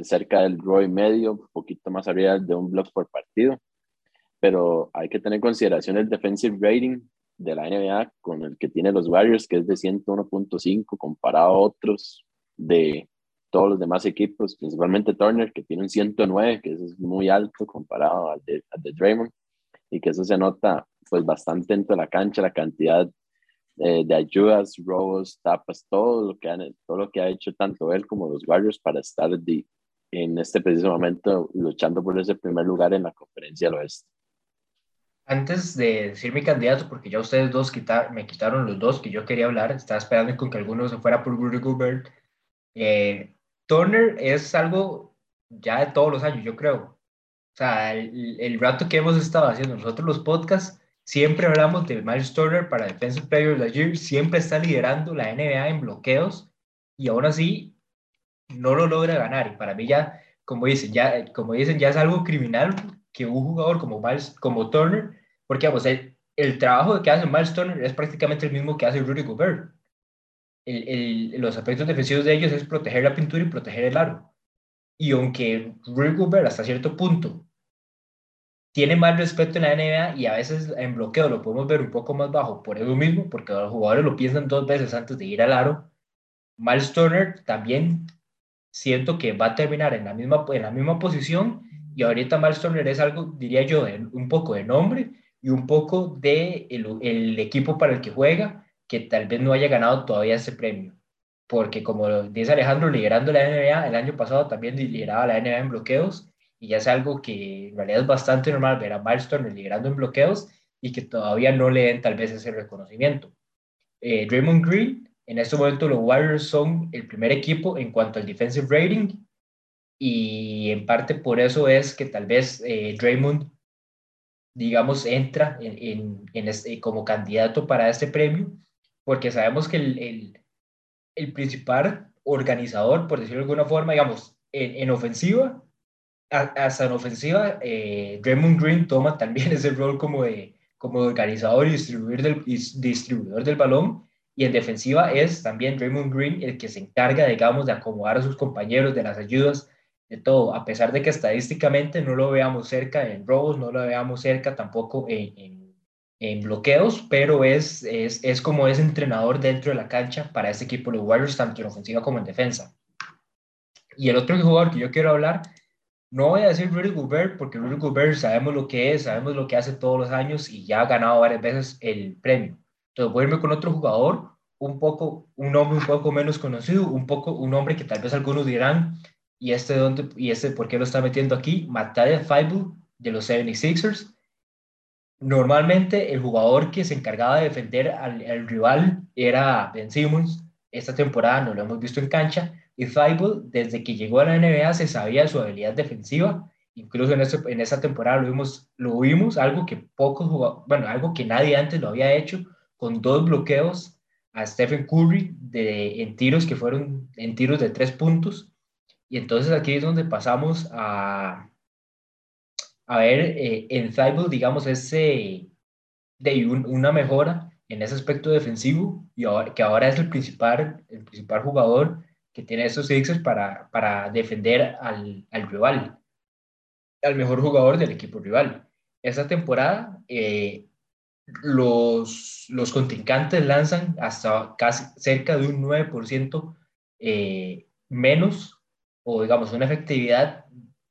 cerca del Roy medio, un poquito más arriba de un block por partido pero hay que tener en consideración el defensive rating de la NBA con el que tiene los Warriors, que es de 101.5 comparado a otros de todos los demás equipos, principalmente Turner, que tiene un 109, que es muy alto comparado al de, al de Draymond, y que eso se nota pues bastante dentro de la cancha, la cantidad eh, de ayudas, robos, tapas, todo lo, que han, todo lo que ha hecho tanto él como los Warriors para estar de, en este preciso momento luchando por ese primer lugar en la conferencia del oeste. Antes de decir mi candidato, porque ya ustedes dos quitar, me quitaron los dos que yo quería hablar, estaba esperando con que alguno se fuera por Rudy Gobert. Eh, Turner es algo ya de todos los años, yo creo. O sea, el, el, rato que hemos estado haciendo nosotros los podcasts, siempre hablamos de Miles Turner para Defensive Player of the Year, siempre está liderando la NBA en bloqueos y aún así no lo logra ganar. Y para mí ya, como dicen, ya, como dicen, ya es algo criminal que un jugador como, Miles, como Turner, porque vamos, el, el trabajo que hace Miles Turner es prácticamente el mismo que hace Rudy Gobert. El, el, los aspectos defensivos de ellos es proteger la pintura y proteger el aro. Y aunque Rudy Gobert hasta cierto punto tiene más respeto en la NBA y a veces en bloqueo lo podemos ver un poco más bajo por eso mismo, porque los jugadores lo piensan dos veces antes de ir al aro. Miles Turner también siento que va a terminar en la misma, en la misma posición y ahorita Miles es algo, diría yo, de, un poco de nombre y un poco de el, el, equipo para el que juega, que tal vez no haya ganado todavía ese premio. Porque como dice Alejandro, liderando la NBA, el año pasado también lideraba la NBA en bloqueos, y ya es algo que en realidad es bastante normal ver a Miles liderando en bloqueos y que todavía no le den tal vez ese reconocimiento. Eh, Draymond Green, en este momento los Warriors son el primer equipo en cuanto al defensive rating y en parte por eso es que tal vez eh, Draymond, digamos, entra en, en, en este, como candidato para este premio, porque sabemos que el, el, el principal organizador, por decirlo de alguna forma, digamos, en, en ofensiva, hasta en ofensiva, eh, Draymond Green toma también <laughs> ese rol como de, como organizador y distribuidor del, distribuidor del balón, y en defensiva es también Draymond Green el que se encarga, digamos, de acomodar a sus compañeros, de las ayudas, de todo, a pesar de que estadísticamente no lo veamos cerca en robos, no lo veamos cerca tampoco en, en, en bloqueos, pero es, es, es, como ese entrenador dentro de la cancha para este equipo de Warriors, tanto en ofensiva como en defensa. Y el otro jugador que yo quiero hablar, no voy a decir Rudy Gobert, porque Rudy Gobert sabemos lo que es, sabemos lo que hace todos los años y ya ha ganado varias veces el premio. Entonces voy a irme con otro jugador, un poco, un nombre un poco menos conocido, un poco, un nombre que tal vez algunos dirán, y este, dónde, y este por qué lo está metiendo aquí, Mataya Faibu de los 76ers. Normalmente el jugador que se encargaba de defender al, al rival era Ben Simmons. Esta temporada no lo hemos visto en cancha. Y Thibault, desde que llegó a la NBA, se sabía su habilidad defensiva. Incluso en, ese, en esa temporada lo vimos, lo vimos, algo que pocos bueno, algo que nadie antes lo había hecho, con dos bloqueos a Stephen Curry de, en tiros que fueron en tiros de tres puntos. Y entonces aquí es donde pasamos a, a ver eh, en Thibault, digamos, ese de una mejora en ese aspecto defensivo y ahora, que ahora es el principal, el principal jugador que tiene esos Sixers para, para defender al, al, rival, al mejor jugador del equipo rival. Esta temporada eh, los, los contrincantes lanzan hasta casi cerca de un 9% eh, menos o digamos una efectividad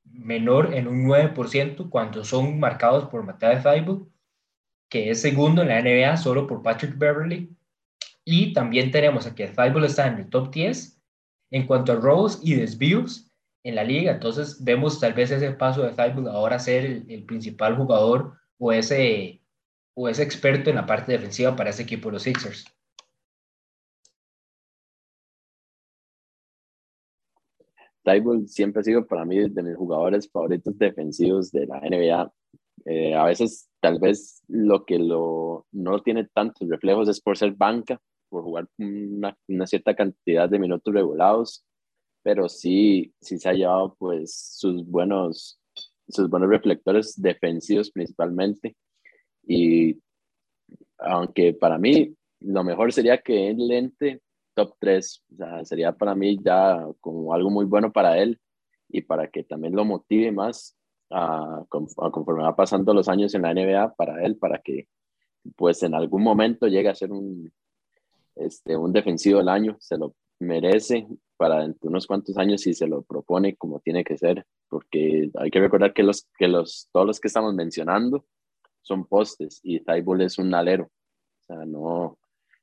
menor en un 9% cuando son marcados por Matthew Thibault, que es segundo en la NBA solo por Patrick Beverly. Y también tenemos a Thibault está en el top 10 en cuanto a robos y desvíos en la liga. Entonces vemos tal vez ese paso de Thibault ahora ser el, el, principal jugador o ese, o ese experto en la parte defensiva para ese equipo de los Sixers. Tybull siempre ha sido para mí de mis jugadores favoritos defensivos de la NBA. Eh, a veces tal vez lo que lo, no tiene tantos reflejos es por ser banca, por jugar una, una, cierta cantidad de minutos regulados, pero sí, sí se ha llevado pues sus buenos, sus buenos reflectores defensivos principalmente. Y aunque para mí lo mejor sería que él lente top 3. O sea, sería para mí ya como algo muy bueno para él y para que también lo motive más a, conforme va pasando los años en la NBA para él, para que pues en algún momento llegue a ser un, este, un defensivo del año, se lo merece para dentro de unos cuantos años si se lo propone como tiene que ser, porque hay que recordar que, los, que los, todos los que estamos mencionando son postes y Tybull es un alero, o sea, no,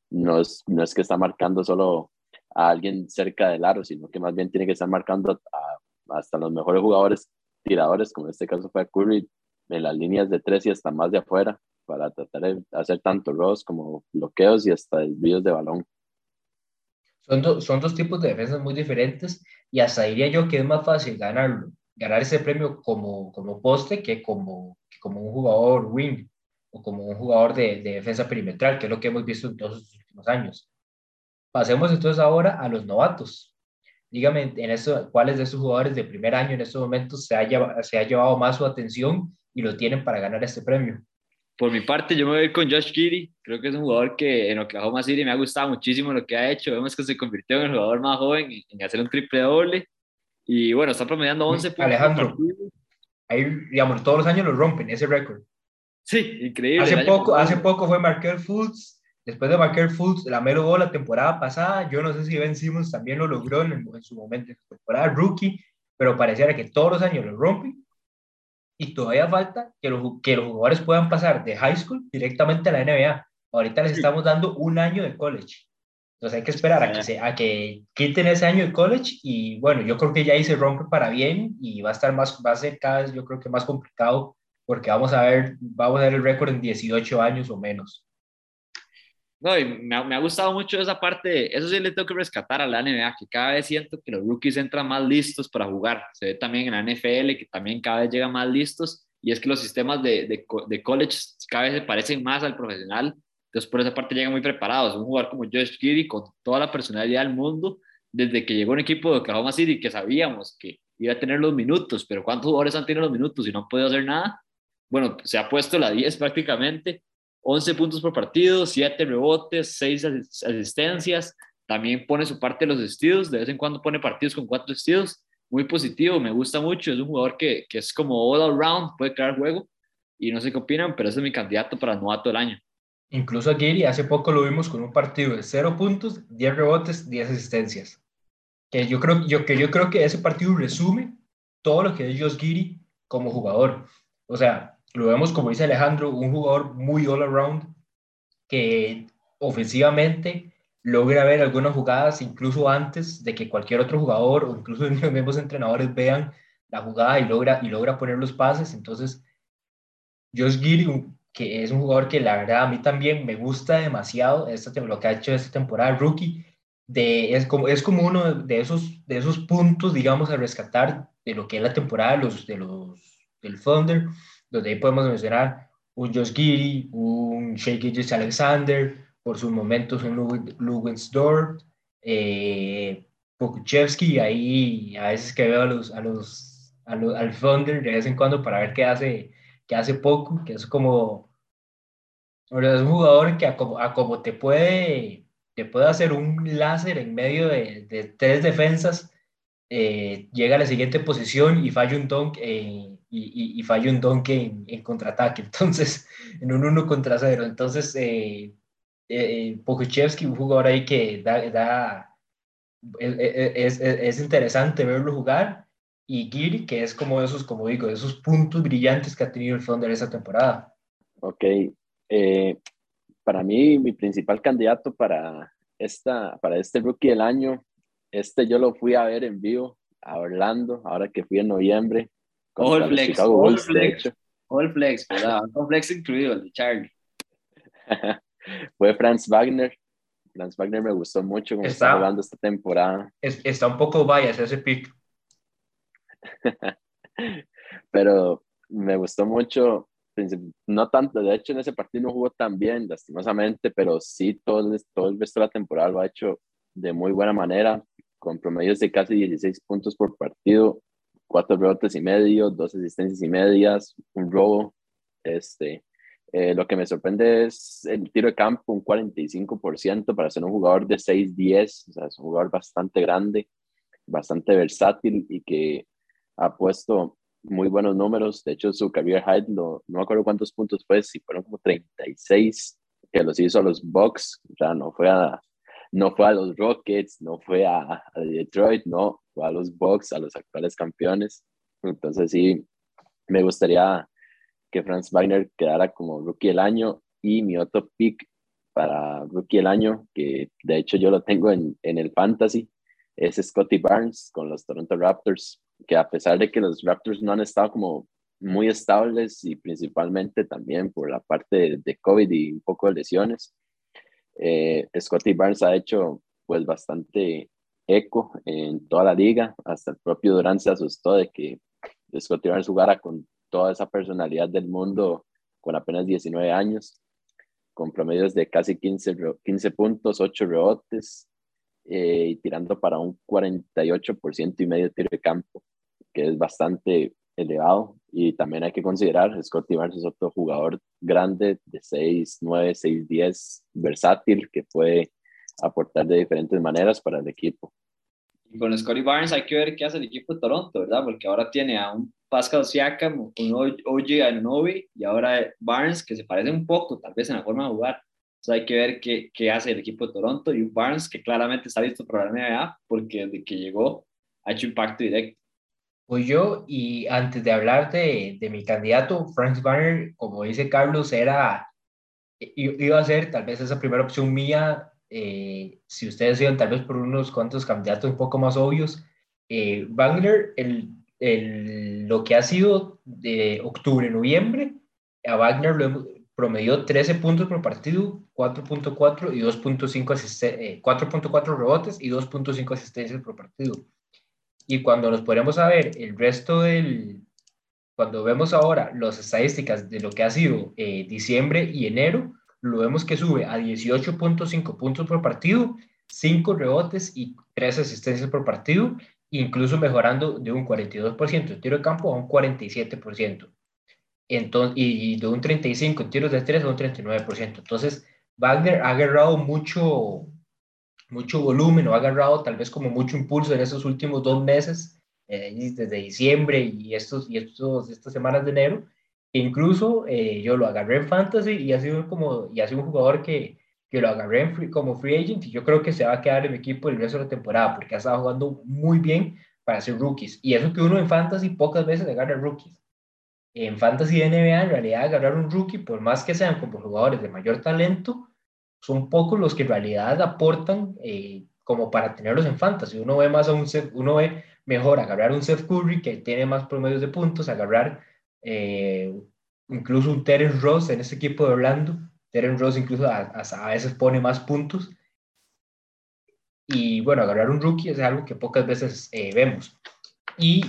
no es, no es que está marcando solo a alguien cerca del aro, sino que más bien tiene que estar marcando a, hasta los mejores jugadores tiradores, como en este caso fue Curry, en las líneas de tres y hasta más de afuera, para tratar de hacer tanto robos como bloqueos y hasta desvíos de balón. Son, do, son dos tipos de defensas muy diferentes y hasta diría yo que es más fácil ganarlo, ganar ese premio como, como poste que como, como un jugador wing o como un jugador de, de, defensa perimetral, que es lo que hemos visto en todos los últimos años. Pasemos entonces ahora a los novatos. Dígame, en eso, ¿cuáles de esos jugadores de primer año en estos momentos se ha, se ha llevado más su atención y lo tienen para ganar este premio? Por mi parte, yo me voy con Josh Giddy. Creo que es un jugador que en Oklahoma City me ha gustado muchísimo lo que ha hecho. Vemos que se convirtió en el jugador más joven en hacer un triple doble. Y bueno, está promediando 11 puntos. Alejandro, ahí, digamos, todos los años lo rompen ese récord. Sí, increíble. Hace poco, hace poco fue Markel Fultz. Después de Markel Fultz, la Melo Ball la temporada pasada. Yo no sé si Ben Simmons también lo logró en, en su momento, en su temporada rookie, pero pareciera que todos los años lo rompen. Y todavía falta que los, que los jugadores puedan pasar de high school directamente a la NBA. Ahorita les estamos dando un año de college. Entonces hay que esperar a que, se, a que quiten ese año de college y bueno, yo creo que ya ahí se rompe para bien y va a estar más, va a ser cada vez yo creo que más complicado porque vamos a ver, vamos a ver el récord en 18 años o menos. No, y me ha, me ha, gustado mucho esa parte, eso sí le tengo que rescatar a la NBA, que cada vez siento que los rookies entran más listos para jugar. Se ve también en la NFL que también cada vez llegan más listos, y es que los sistemas de, de, de college cada vez se parecen más al profesional, entonces por esa parte llegan muy preparados. Un jugador como Josh Giddy, con toda la personalidad del mundo, desde que llegó un equipo de Oklahoma City, que sabíamos que iba a tener los minutos, pero ¿cuántos jugadores han tenido los minutos y no han podido hacer nada? Bueno, se ha puesto la 10 prácticamente, 11 puntos por partido, 7 rebotes, 6 asistencias, también pone su parte de los vestidos, de vez en cuando pone partidos con 4 vestidos, muy positivo, me gusta mucho, es un jugador que, que es como all around, puede crear juego, y no sé qué opinan, pero ese es mi candidato para novato del año. Incluso a Giri hace poco lo vimos con un partido de 0 puntos, 10 rebotes, 10 asistencias. Que yo creo, yo, que yo creo que ese partido resume todo lo que es Josh Giri como jugador. O sea, lo vemos, como dice Alejandro, un jugador muy all around que ofensivamente logra ver algunas jugadas incluso antes de que cualquier otro jugador o incluso <laughs> los mismos entrenadores vean la jugada y logra, y logra poner los pases. Entonces, Josh Giri, que es un jugador que la verdad a mí también me gusta demasiado, esta, lo que ha hecho esta temporada, rookie, de, es, como, es como uno de esos, de esos puntos, digamos, a rescatar de lo que es la temporada los, de los, del Thunder, donde ahí podemos mencionar un Josh Giri, un Shea Alexander, por sus momentos un Lugensdorf, eh, Pokuchevsky, ahí a veces que veo a los, a los, al Thunder de vez en cuando para ver qué hace, qué hace poco, que es como, es un jugador que a como, a como te puede, te puede hacer un láser en medio de, de tres defensas, eh, llega a la siguiente posición y falla un dunk, eh, y, y, falla un dunk en, en, contraataque, <laughs> entonces, en un uno contra cero, entonces, eh, eh, un jugador ahí que da, da es, es, interesante verlo jugar, y Giri, que es como esos, como digo, esos puntos brillantes que ha tenido el Thunder esa temporada. Ok, eh, para mí mi principal candidato para, esta, para este rookie del año, este yo lo fui a ver en vivo a Orlando, ahora que fui en noviembre. All flex, all flex, all flex, All flex incluido, el de Charlie. <laughs> Fue Franz Wagner, Lance Wagner me gustó mucho como está, jugando esta temporada. está un poco bias ese pick. <laughs> Pero me gustó mucho, no tanto, de hecho en ese partido no jugó tan bien, lastimosamente, pero sí todo el, todo el resto de la temporada lo ha hecho de muy buena manera, con promedios de casi 16 puntos por partido, cuatro rebotes y medio, dos asistencias y medias, un robo, este, eh, lo que me sorprende es el tiro de campo, un 45% para ser un jugador de 6-10, o sea, es un jugador bastante grande, bastante versátil y que ha puesto muy buenos números. De hecho, su career high, no me acuerdo cuántos puntos fue, si fueron como 36, que los hizo a los Bucks, o sea, no fue a, no fue a los Rockets, no fue a, a Detroit, no, a los Bucks, a los actuales campeones. Entonces, sí, me gustaría que Franz Wagner quedara como rookie del año y mi otro pick para rookie del año, que de hecho yo lo tengo en, en el fantasy, es Scotty Barnes con los Toronto Raptors, que a pesar de que los Raptors no han estado como muy estables y principalmente también por la parte de, COVID y un poco de lesiones, eh, Scotty Barnes ha hecho pues bastante eco en toda la liga, hasta el propio Durant se asustó de que Scotty Barnes jugara con toda esa personalidad del mundo con apenas 19 años, con promedios de casi 15, 15 puntos, 8 rebotes eh, y tirando para un 48% y medio de tiro de campo, que es bastante elevado. Y también hay que considerar, Scotty Barnes es otro jugador grande de 6, 9, 6, 10, versátil, que puede aportar de diferentes maneras para el equipo. Y con Scotty Barnes hay que ver qué hace el equipo de Toronto, ¿verdad? Porque ahora tiene a un Pascal Siakam, un OG Anunoby y ahora Barnes, que se parece un poco, tal vez en la forma de jugar. Entonces hay que ver qué, qué hace el equipo de Toronto y Barnes que claramente está listo para la NBA porque desde que llegó ha hecho impacto directo. Pues yo, y antes de hablar de, mi candidato, Frank Barner, como dice Carlos, era, iba a ser tal vez esa primera opción mía, eh, si ustedes iban tal vez por unos cuantos candidatos un poco más obvios. Eh, Wagner, el el, lo que ha sido de octubre, noviembre, a Wagner lo promedió 13 puntos por partido, 4.4 y 2.5 4.4 eh, rebotes y 2.5 asistencias por partido. Y cuando nos ponemos a ver el resto del, cuando vemos ahora las estadísticas de lo que ha sido eh, diciembre y enero, lo vemos que sube a 18.5 puntos por partido, 5 rebotes y 3 asistencias por partido incluso mejorando de un 42% de tiro de campo a un 47%. Entonces, y de un 35% en tiros de 3 a un 39%. Entonces, Wagner ha agarrado mucho, mucho volumen o ha agarrado tal vez como mucho impulso en esos últimos dos meses, eh, desde diciembre y, estos, y estos, estas semanas de enero. Incluso eh, yo lo agarré en fantasy y ha sido como y ha sido un jugador que, que lo agarré como free agent y yo creo que se va a quedar en mi equipo el resto de la temporada porque ha estado jugando muy bien para ser rookies. Y eso que uno en fantasy pocas veces agarra rookies. En fantasy de NBA, en realidad, agarrar un rookie, por más que sean como jugadores de mayor talento, son pocos los que en realidad aportan eh, como para tenerlos en fantasy. Uno ve más a un uno ve mejor agarrar un Seth Curry que tiene más promedios de puntos, agarrar eh, incluso un Terence Ross en ese equipo de Orlando. Terence Ross incluso a, a, veces pone más puntos. Y bueno, agarrar un rookie es algo que pocas veces eh, vemos. Y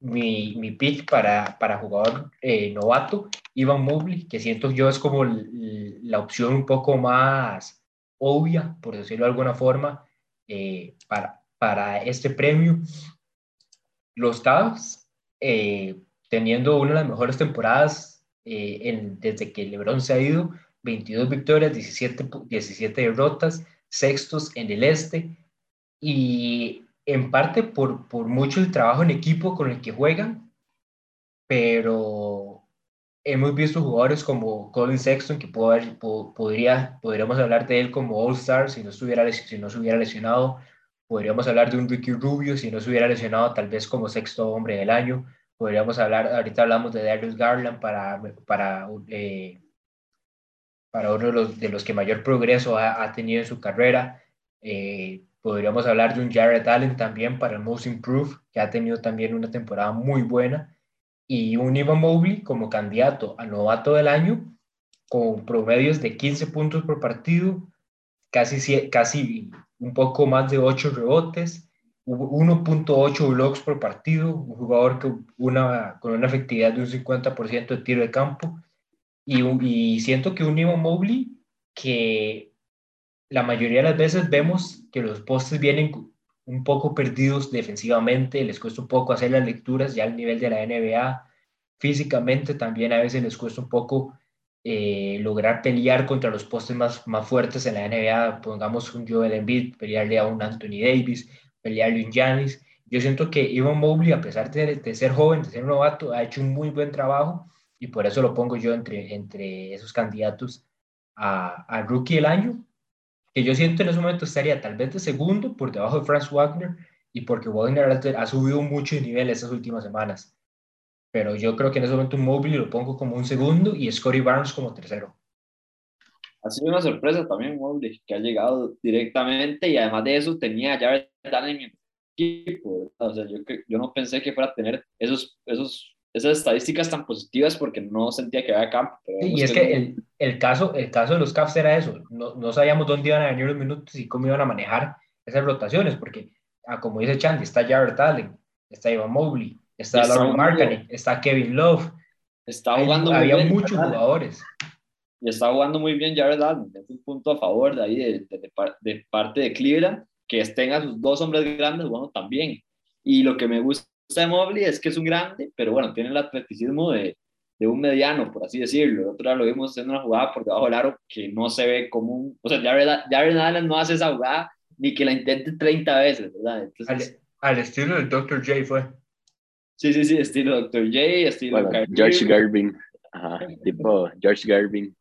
mi, mi pick para, para jugador eh, novato, Ivan Mobley, que siento yo es como la opción un poco más obvia, por decirlo de alguna forma, eh, para, para este premio. Los Cavs, eh, teniendo una de las mejores temporadas en, desde que LeBron se ha ido, 22 victorias, 17, 17 derrotas, sextos en el este, y en parte por, por mucho el trabajo en equipo con el que juegan, pero hemos visto jugadores como Colin Sexton, que podría, podríamos hablar de él como All-Star si, no si no se hubiera lesionado. Podríamos hablar de un Ricky Rubio si no se hubiera lesionado, tal vez como sexto hombre del año. Podríamos hablar, ahorita hablamos de Darius Garland para, para, eh, para uno de los, de los que mayor progreso ha, ha tenido en su carrera. Eh, Podríamos hablar de un Jared Allen también para el Most Improved, que ha tenido también una temporada muy buena. Y un Ivan Mobley como candidato a novato del año, con promedios de 15 puntos por partido, casi, casi un poco más de 8 rebotes, 1.8 blocks por partido, un jugador que una, con una efectividad de un 50% de tiro de campo. Y, y siento que un Ivan Mobley que la mayoría de las veces vemos que los postes vienen un poco perdidos defensivamente, les cuesta un poco hacer las lecturas ya al nivel de la NBA. Físicamente también a veces les cuesta un poco eh, lograr pelear contra los postes más, más fuertes en la NBA, pongamos un Joel Embiid, pelearle a un Anthony Davis, pelearle un Giannis. Yo siento que Ivan Mobley, a pesar de, de, ser joven, de ser novato, ha hecho un muy buen trabajo y por eso lo pongo yo entre, entre esos candidatos a, Rookie del Año que yo siento en ese momento estaría tal vez de segundo por debajo de Franz Wagner y porque Wagner ha subido mucho de nivel estas últimas semanas. Pero yo creo que en ese momento Mobley lo pongo como un segundo y Scotty Barnes como tercero. Ha sido una sorpresa también Mobley, que ha llegado directamente y además de eso tenía ya Jared en mi equipo. O sea, yo, yo no pensé que fuera a tener esos, esos esas estadísticas tan positivas porque no sentía que había campo. y es que el, el, caso, el caso de los Cavs era eso, no, no, sabíamos dónde iban a venir los minutos y cómo iban a manejar esas rotaciones, porque, ah, como dice Chandy, está Jared Allen, está Ivan Mobley, está Lauren Markkinen, está Kevin Love. Está jugando Hay, muy había muchos jugadores. Y está jugando muy bien Jared Allen, es un punto a favor de ahí, de, de, de parte de Cleveland, que estén a sus dos hombres grandes, bueno, también. Y lo que me gusta de Mobley es que es un grande, pero bueno, tiene el atleticismo de, de un mediano, por así decirlo. El otro día lo vimos haciendo una jugada por debajo del aro que no se ve como un... O sea, Jared, Jared Allen no hace esa jugada ni que la intente 30 veces, ¿verdad? Entonces, al, estilo del Dr. J fue. Sí, sí, sí, estilo Dr. J, estilo... George Garvin. Ajá, tipo George Garvin.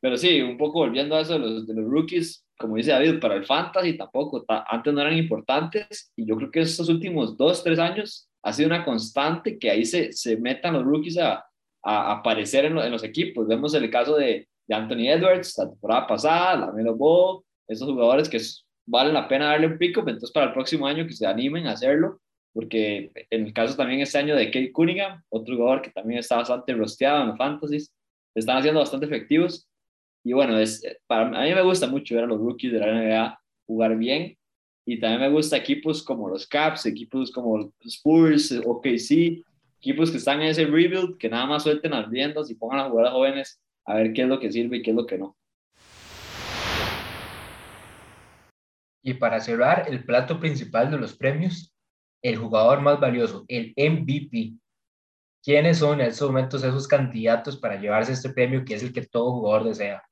Pero sí, un poco volviendo a eso de los, de los rookies, como dice David, para el fantasy tampoco, antes no eran importantes y yo creo que estos últimos dos, tres años ha sido una constante que ahí se, se metan los rookies a, a aparecer en, en, los equipos. Vemos el caso de, de, Anthony Edwards, la temporada pasada, la Melo Ball, esos jugadores que valen la pena darle un pico, entonces para el próximo año que se animen a hacerlo, porque en el caso también este año de Kate Cunningham, otro jugador que también está bastante rosteado en los fantasies, están haciendo bastante efectivos y bueno, es, para, a mí me gusta mucho ver a los rookies de la NBA jugar bien. Y también me gusta equipos como los Caps, equipos como Spurs, OKC, equipos que están en ese rebuild, que nada más suelten las riendas y pongan a jugar a jóvenes a ver qué es lo que sirve y qué es lo que no. Y para cerrar, el plato principal de los premios, el jugador más valioso, el MVP. ¿Quiénes son en estos momentos esos candidatos para llevarse este premio que es el que todo jugador desea?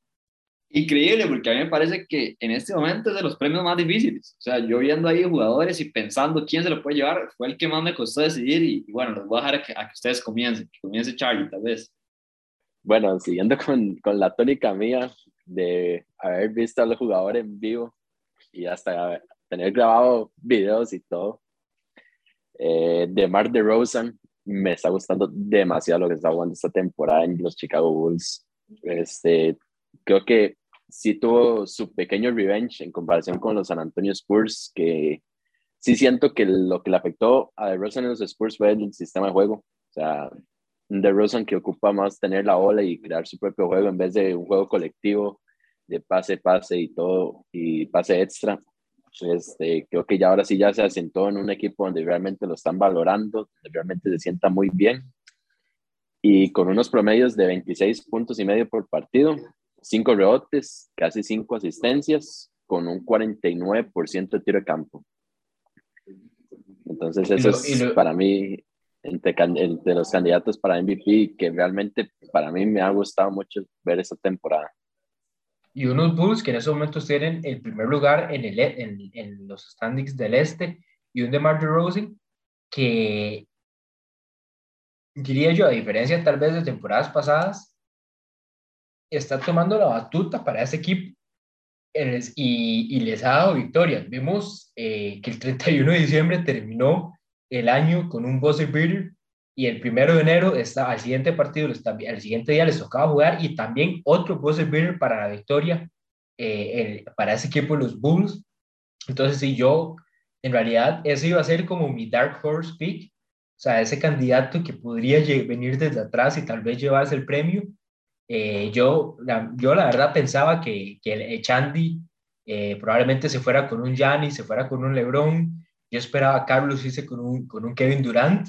Increíble, porque a mí me parece que en este momento es de los premios más difíciles. O sea, yo viendo ahí jugadores y pensando quién se lo puede llevar, fue el que más me costó decidir y, bueno, los voy a dejar a que, a que, ustedes comiencen, que comience Charlie tal vez. Bueno, siguiendo con, con la tónica mía de haber visto a los jugadores en vivo y hasta tener grabado videos y todo, eh, de Mark DeRozan, me está gustando demasiado lo que está jugando esta temporada en los Chicago Bulls. Este, creo que sí tuvo su pequeño revenge en comparación con los San Antonio Spurs, que sí siento que lo que le afectó a DeRozan en los Spurs fue el sistema de juego. O sea, DeRozan que ocupa más tener la ola y crear su propio juego en vez de un juego colectivo de pase, pase y todo, y pase extra. Este, creo que ya ahora sí ya se asentó en un equipo donde realmente lo están valorando, donde realmente se sienta muy bien. Y con unos promedios de 26 puntos y medio por partido, 5 rebotes, casi 5 asistencias, con un 49% de tiro de campo. Entonces, eso es para mí, entre, entre, los candidatos para MVP, que realmente para mí me ha gustado mucho ver esa temporada. Y unos Bulls que en esos momentos tienen el primer lugar en, el, en, en los standings del este, y un DeMar DeRozan que, diría yo, a diferencia tal vez de temporadas pasadas, está tomando la batuta para ese equipo y, les ha dado victorias. Vimos eh, que el 31 de diciembre terminó el año con un buzzer beater y el primero de enero está, al siguiente partido, al siguiente día les tocaba jugar y también otro buzzer beater para la victoria eh, para ese equipo, los Bulls. Entonces, sí, yo, en realidad, ese iba a ser como mi Dark Horse pick, o sea, ese candidato que podría venir desde atrás y tal vez llevarse el premio. Eh, yo, la, yo la verdad pensaba que, que el Chandy eh, probablemente se fuera con un Gianni, se fuera con un LeBron. Yo esperaba a Carlos irse con un, con un Kevin Durant,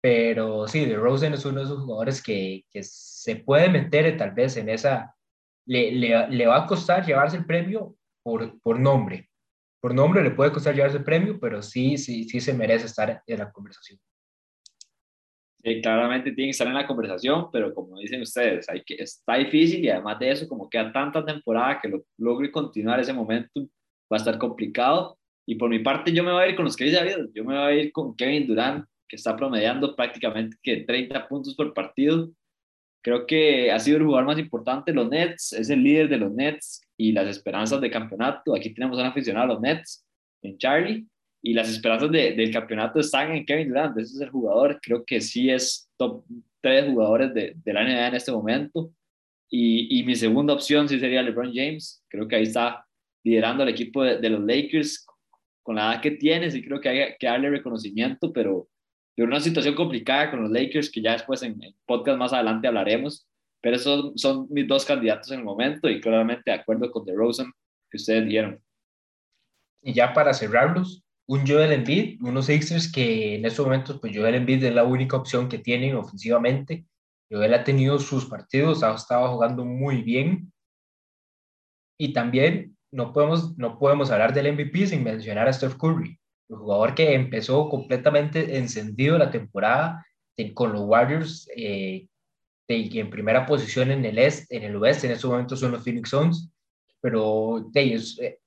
pero sí, de Rosen es uno de esos jugadores que, que se puede meter tal vez en esa, le, le, le, va a costar llevarse el premio por, por nombre. Por nombre le puede costar llevarse el premio, pero sí, sí, sí se merece estar en la conversación. Sí, claramente tiene que estar en la conversación, pero como dicen ustedes, hay que, está difícil y además de eso, como queda tanta temporada que lo, logre continuar ese momento, va a estar complicado. Y por mi parte, yo me voy a ir con los que ya. Yo me voy a ir con Kevin Durant, que está promediando prácticamente que 30 puntos por partido. Creo que ha sido el jugador más importante de los Nets, es el líder de los Nets y las esperanzas de campeonato. Aquí tenemos a un aficionado a los Nets, en Charlie, y las esperanzas de, del campeonato están en Kevin Durant, ese es el jugador, creo que sí es top 3 jugadores de, de la NBA en este momento. Y, y, mi segunda opción sí sería LeBron James, creo que ahí está liderando el equipo de, de los Lakers con la edad que tiene, sí creo que hay que darle reconocimiento, pero de una situación complicada con los Lakers, que ya después en, en podcast más adelante hablaremos, pero esos son mis dos candidatos en el momento y claramente de acuerdo con DeRozan que ustedes dieron. Y ya para cerrarlos, un Joel Embiid, unos Sixers que en estos momentos, pues Joel Embiid es la única opción que tienen ofensivamente. Joel ha tenido sus partidos, ha estado jugando muy bien. Y también no podemos, no podemos hablar del MVP sin mencionar a Steph Curry, el jugador que empezó completamente encendido la temporada con los Warriors eh, en primera posición en el, este, en el oeste, en estos momentos son los Phoenix Suns, pero de eh,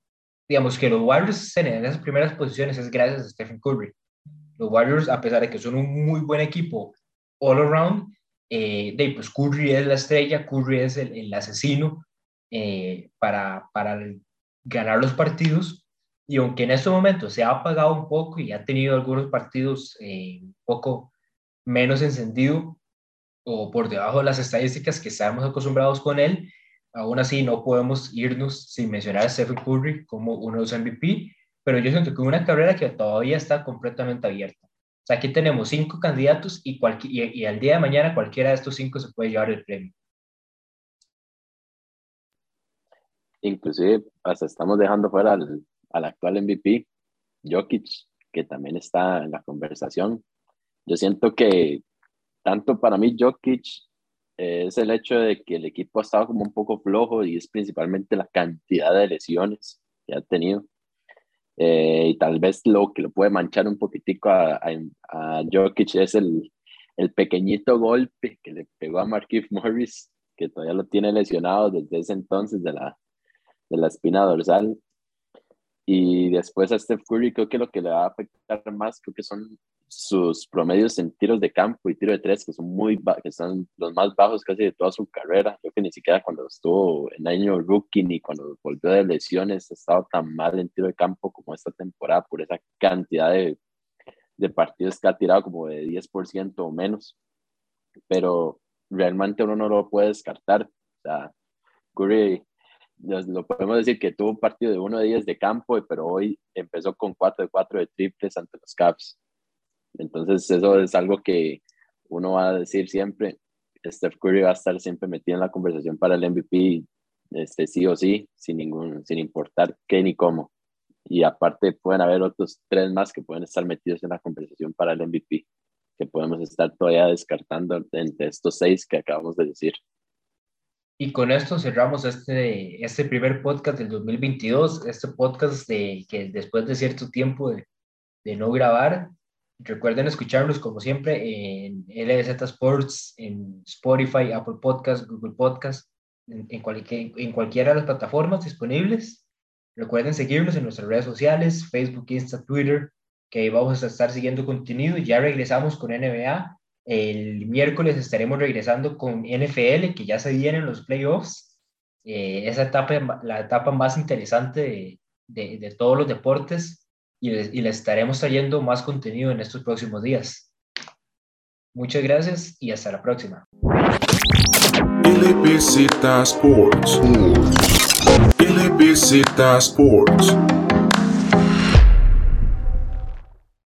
digamos que los Warriors en esas primeras posiciones es gracias a Stephen Curry. Los Warriors, a pesar de que son un muy buen equipo all around, eh, de, pues Curry es la estrella, Curry es el, el asesino eh, para, para ganar los partidos. Y aunque en estos momentos se ha apagado un poco y ha tenido algunos partidos eh, un poco menos encendido o por debajo de las estadísticas que estamos acostumbrados con él, aún así no podemos irnos sin mencionar a Stephen Curry como uno de los MVP, pero yo siento que una carrera que todavía está completamente abierta. O sea, aquí tenemos cinco candidatos y, al día de mañana cualquiera de estos cinco se puede llevar el premio. Inclusive, hasta estamos dejando fuera al, al actual MVP, Jokic, que también está en la conversación. Yo siento que tanto para mí Jokic es el hecho de que el equipo ha estado como un poco flojo y es principalmente la cantidad de lesiones que ha tenido. Eh, y tal vez lo que lo puede manchar un poquitico a, a, a Jokic es el, el, pequeñito golpe que le pegó a Marquise Morris, que todavía lo tiene lesionado desde ese entonces de la, de la espina dorsal. Y después a Steph Curry creo que lo que le va a afectar más creo que son sus promedios en tiros de campo y tiro de tres, que son muy que son los más bajos casi de toda su carrera. Creo que ni siquiera cuando estuvo en año rookie ni cuando volvió de lesiones ha estado tan mal en tiro de campo como esta temporada por esa cantidad de, de partidos que ha tirado como de 10% o menos. Pero realmente uno no lo puede descartar. O sea, Curry lo podemos decir que tuvo un partido de 1 de 10 de campo, pero hoy empezó con 4 de 4 de triples ante los Caps. Entonces eso es algo que uno va a decir siempre, Steph Curry va a estar siempre metido en la conversación para el MVP, este, sí o sí, sin, ningún, sin importar qué ni cómo. Y aparte pueden haber otros tres más que pueden estar metidos en la conversación para el MVP, que podemos estar todavía descartando entre estos seis que acabamos de decir. Y con esto cerramos este, este primer podcast del 2022, este podcast de, que después de cierto tiempo de, de no grabar, recuerden escucharnos como siempre en LZ Sports, en Spotify, Apple Podcast, Google Podcast, en, en, cualquier, en cualquiera de las plataformas disponibles. Recuerden seguirnos en nuestras redes sociales, Facebook, Insta, Twitter, que ahí vamos a estar siguiendo contenido. Ya regresamos con NBA el miércoles estaremos regresando con NFL, que ya se vienen los playoffs. Eh, esa etapa, la etapa más interesante de, de, todos los deportes y les, estaremos trayendo más contenido en estos próximos días. Muchas gracias y hasta la próxima.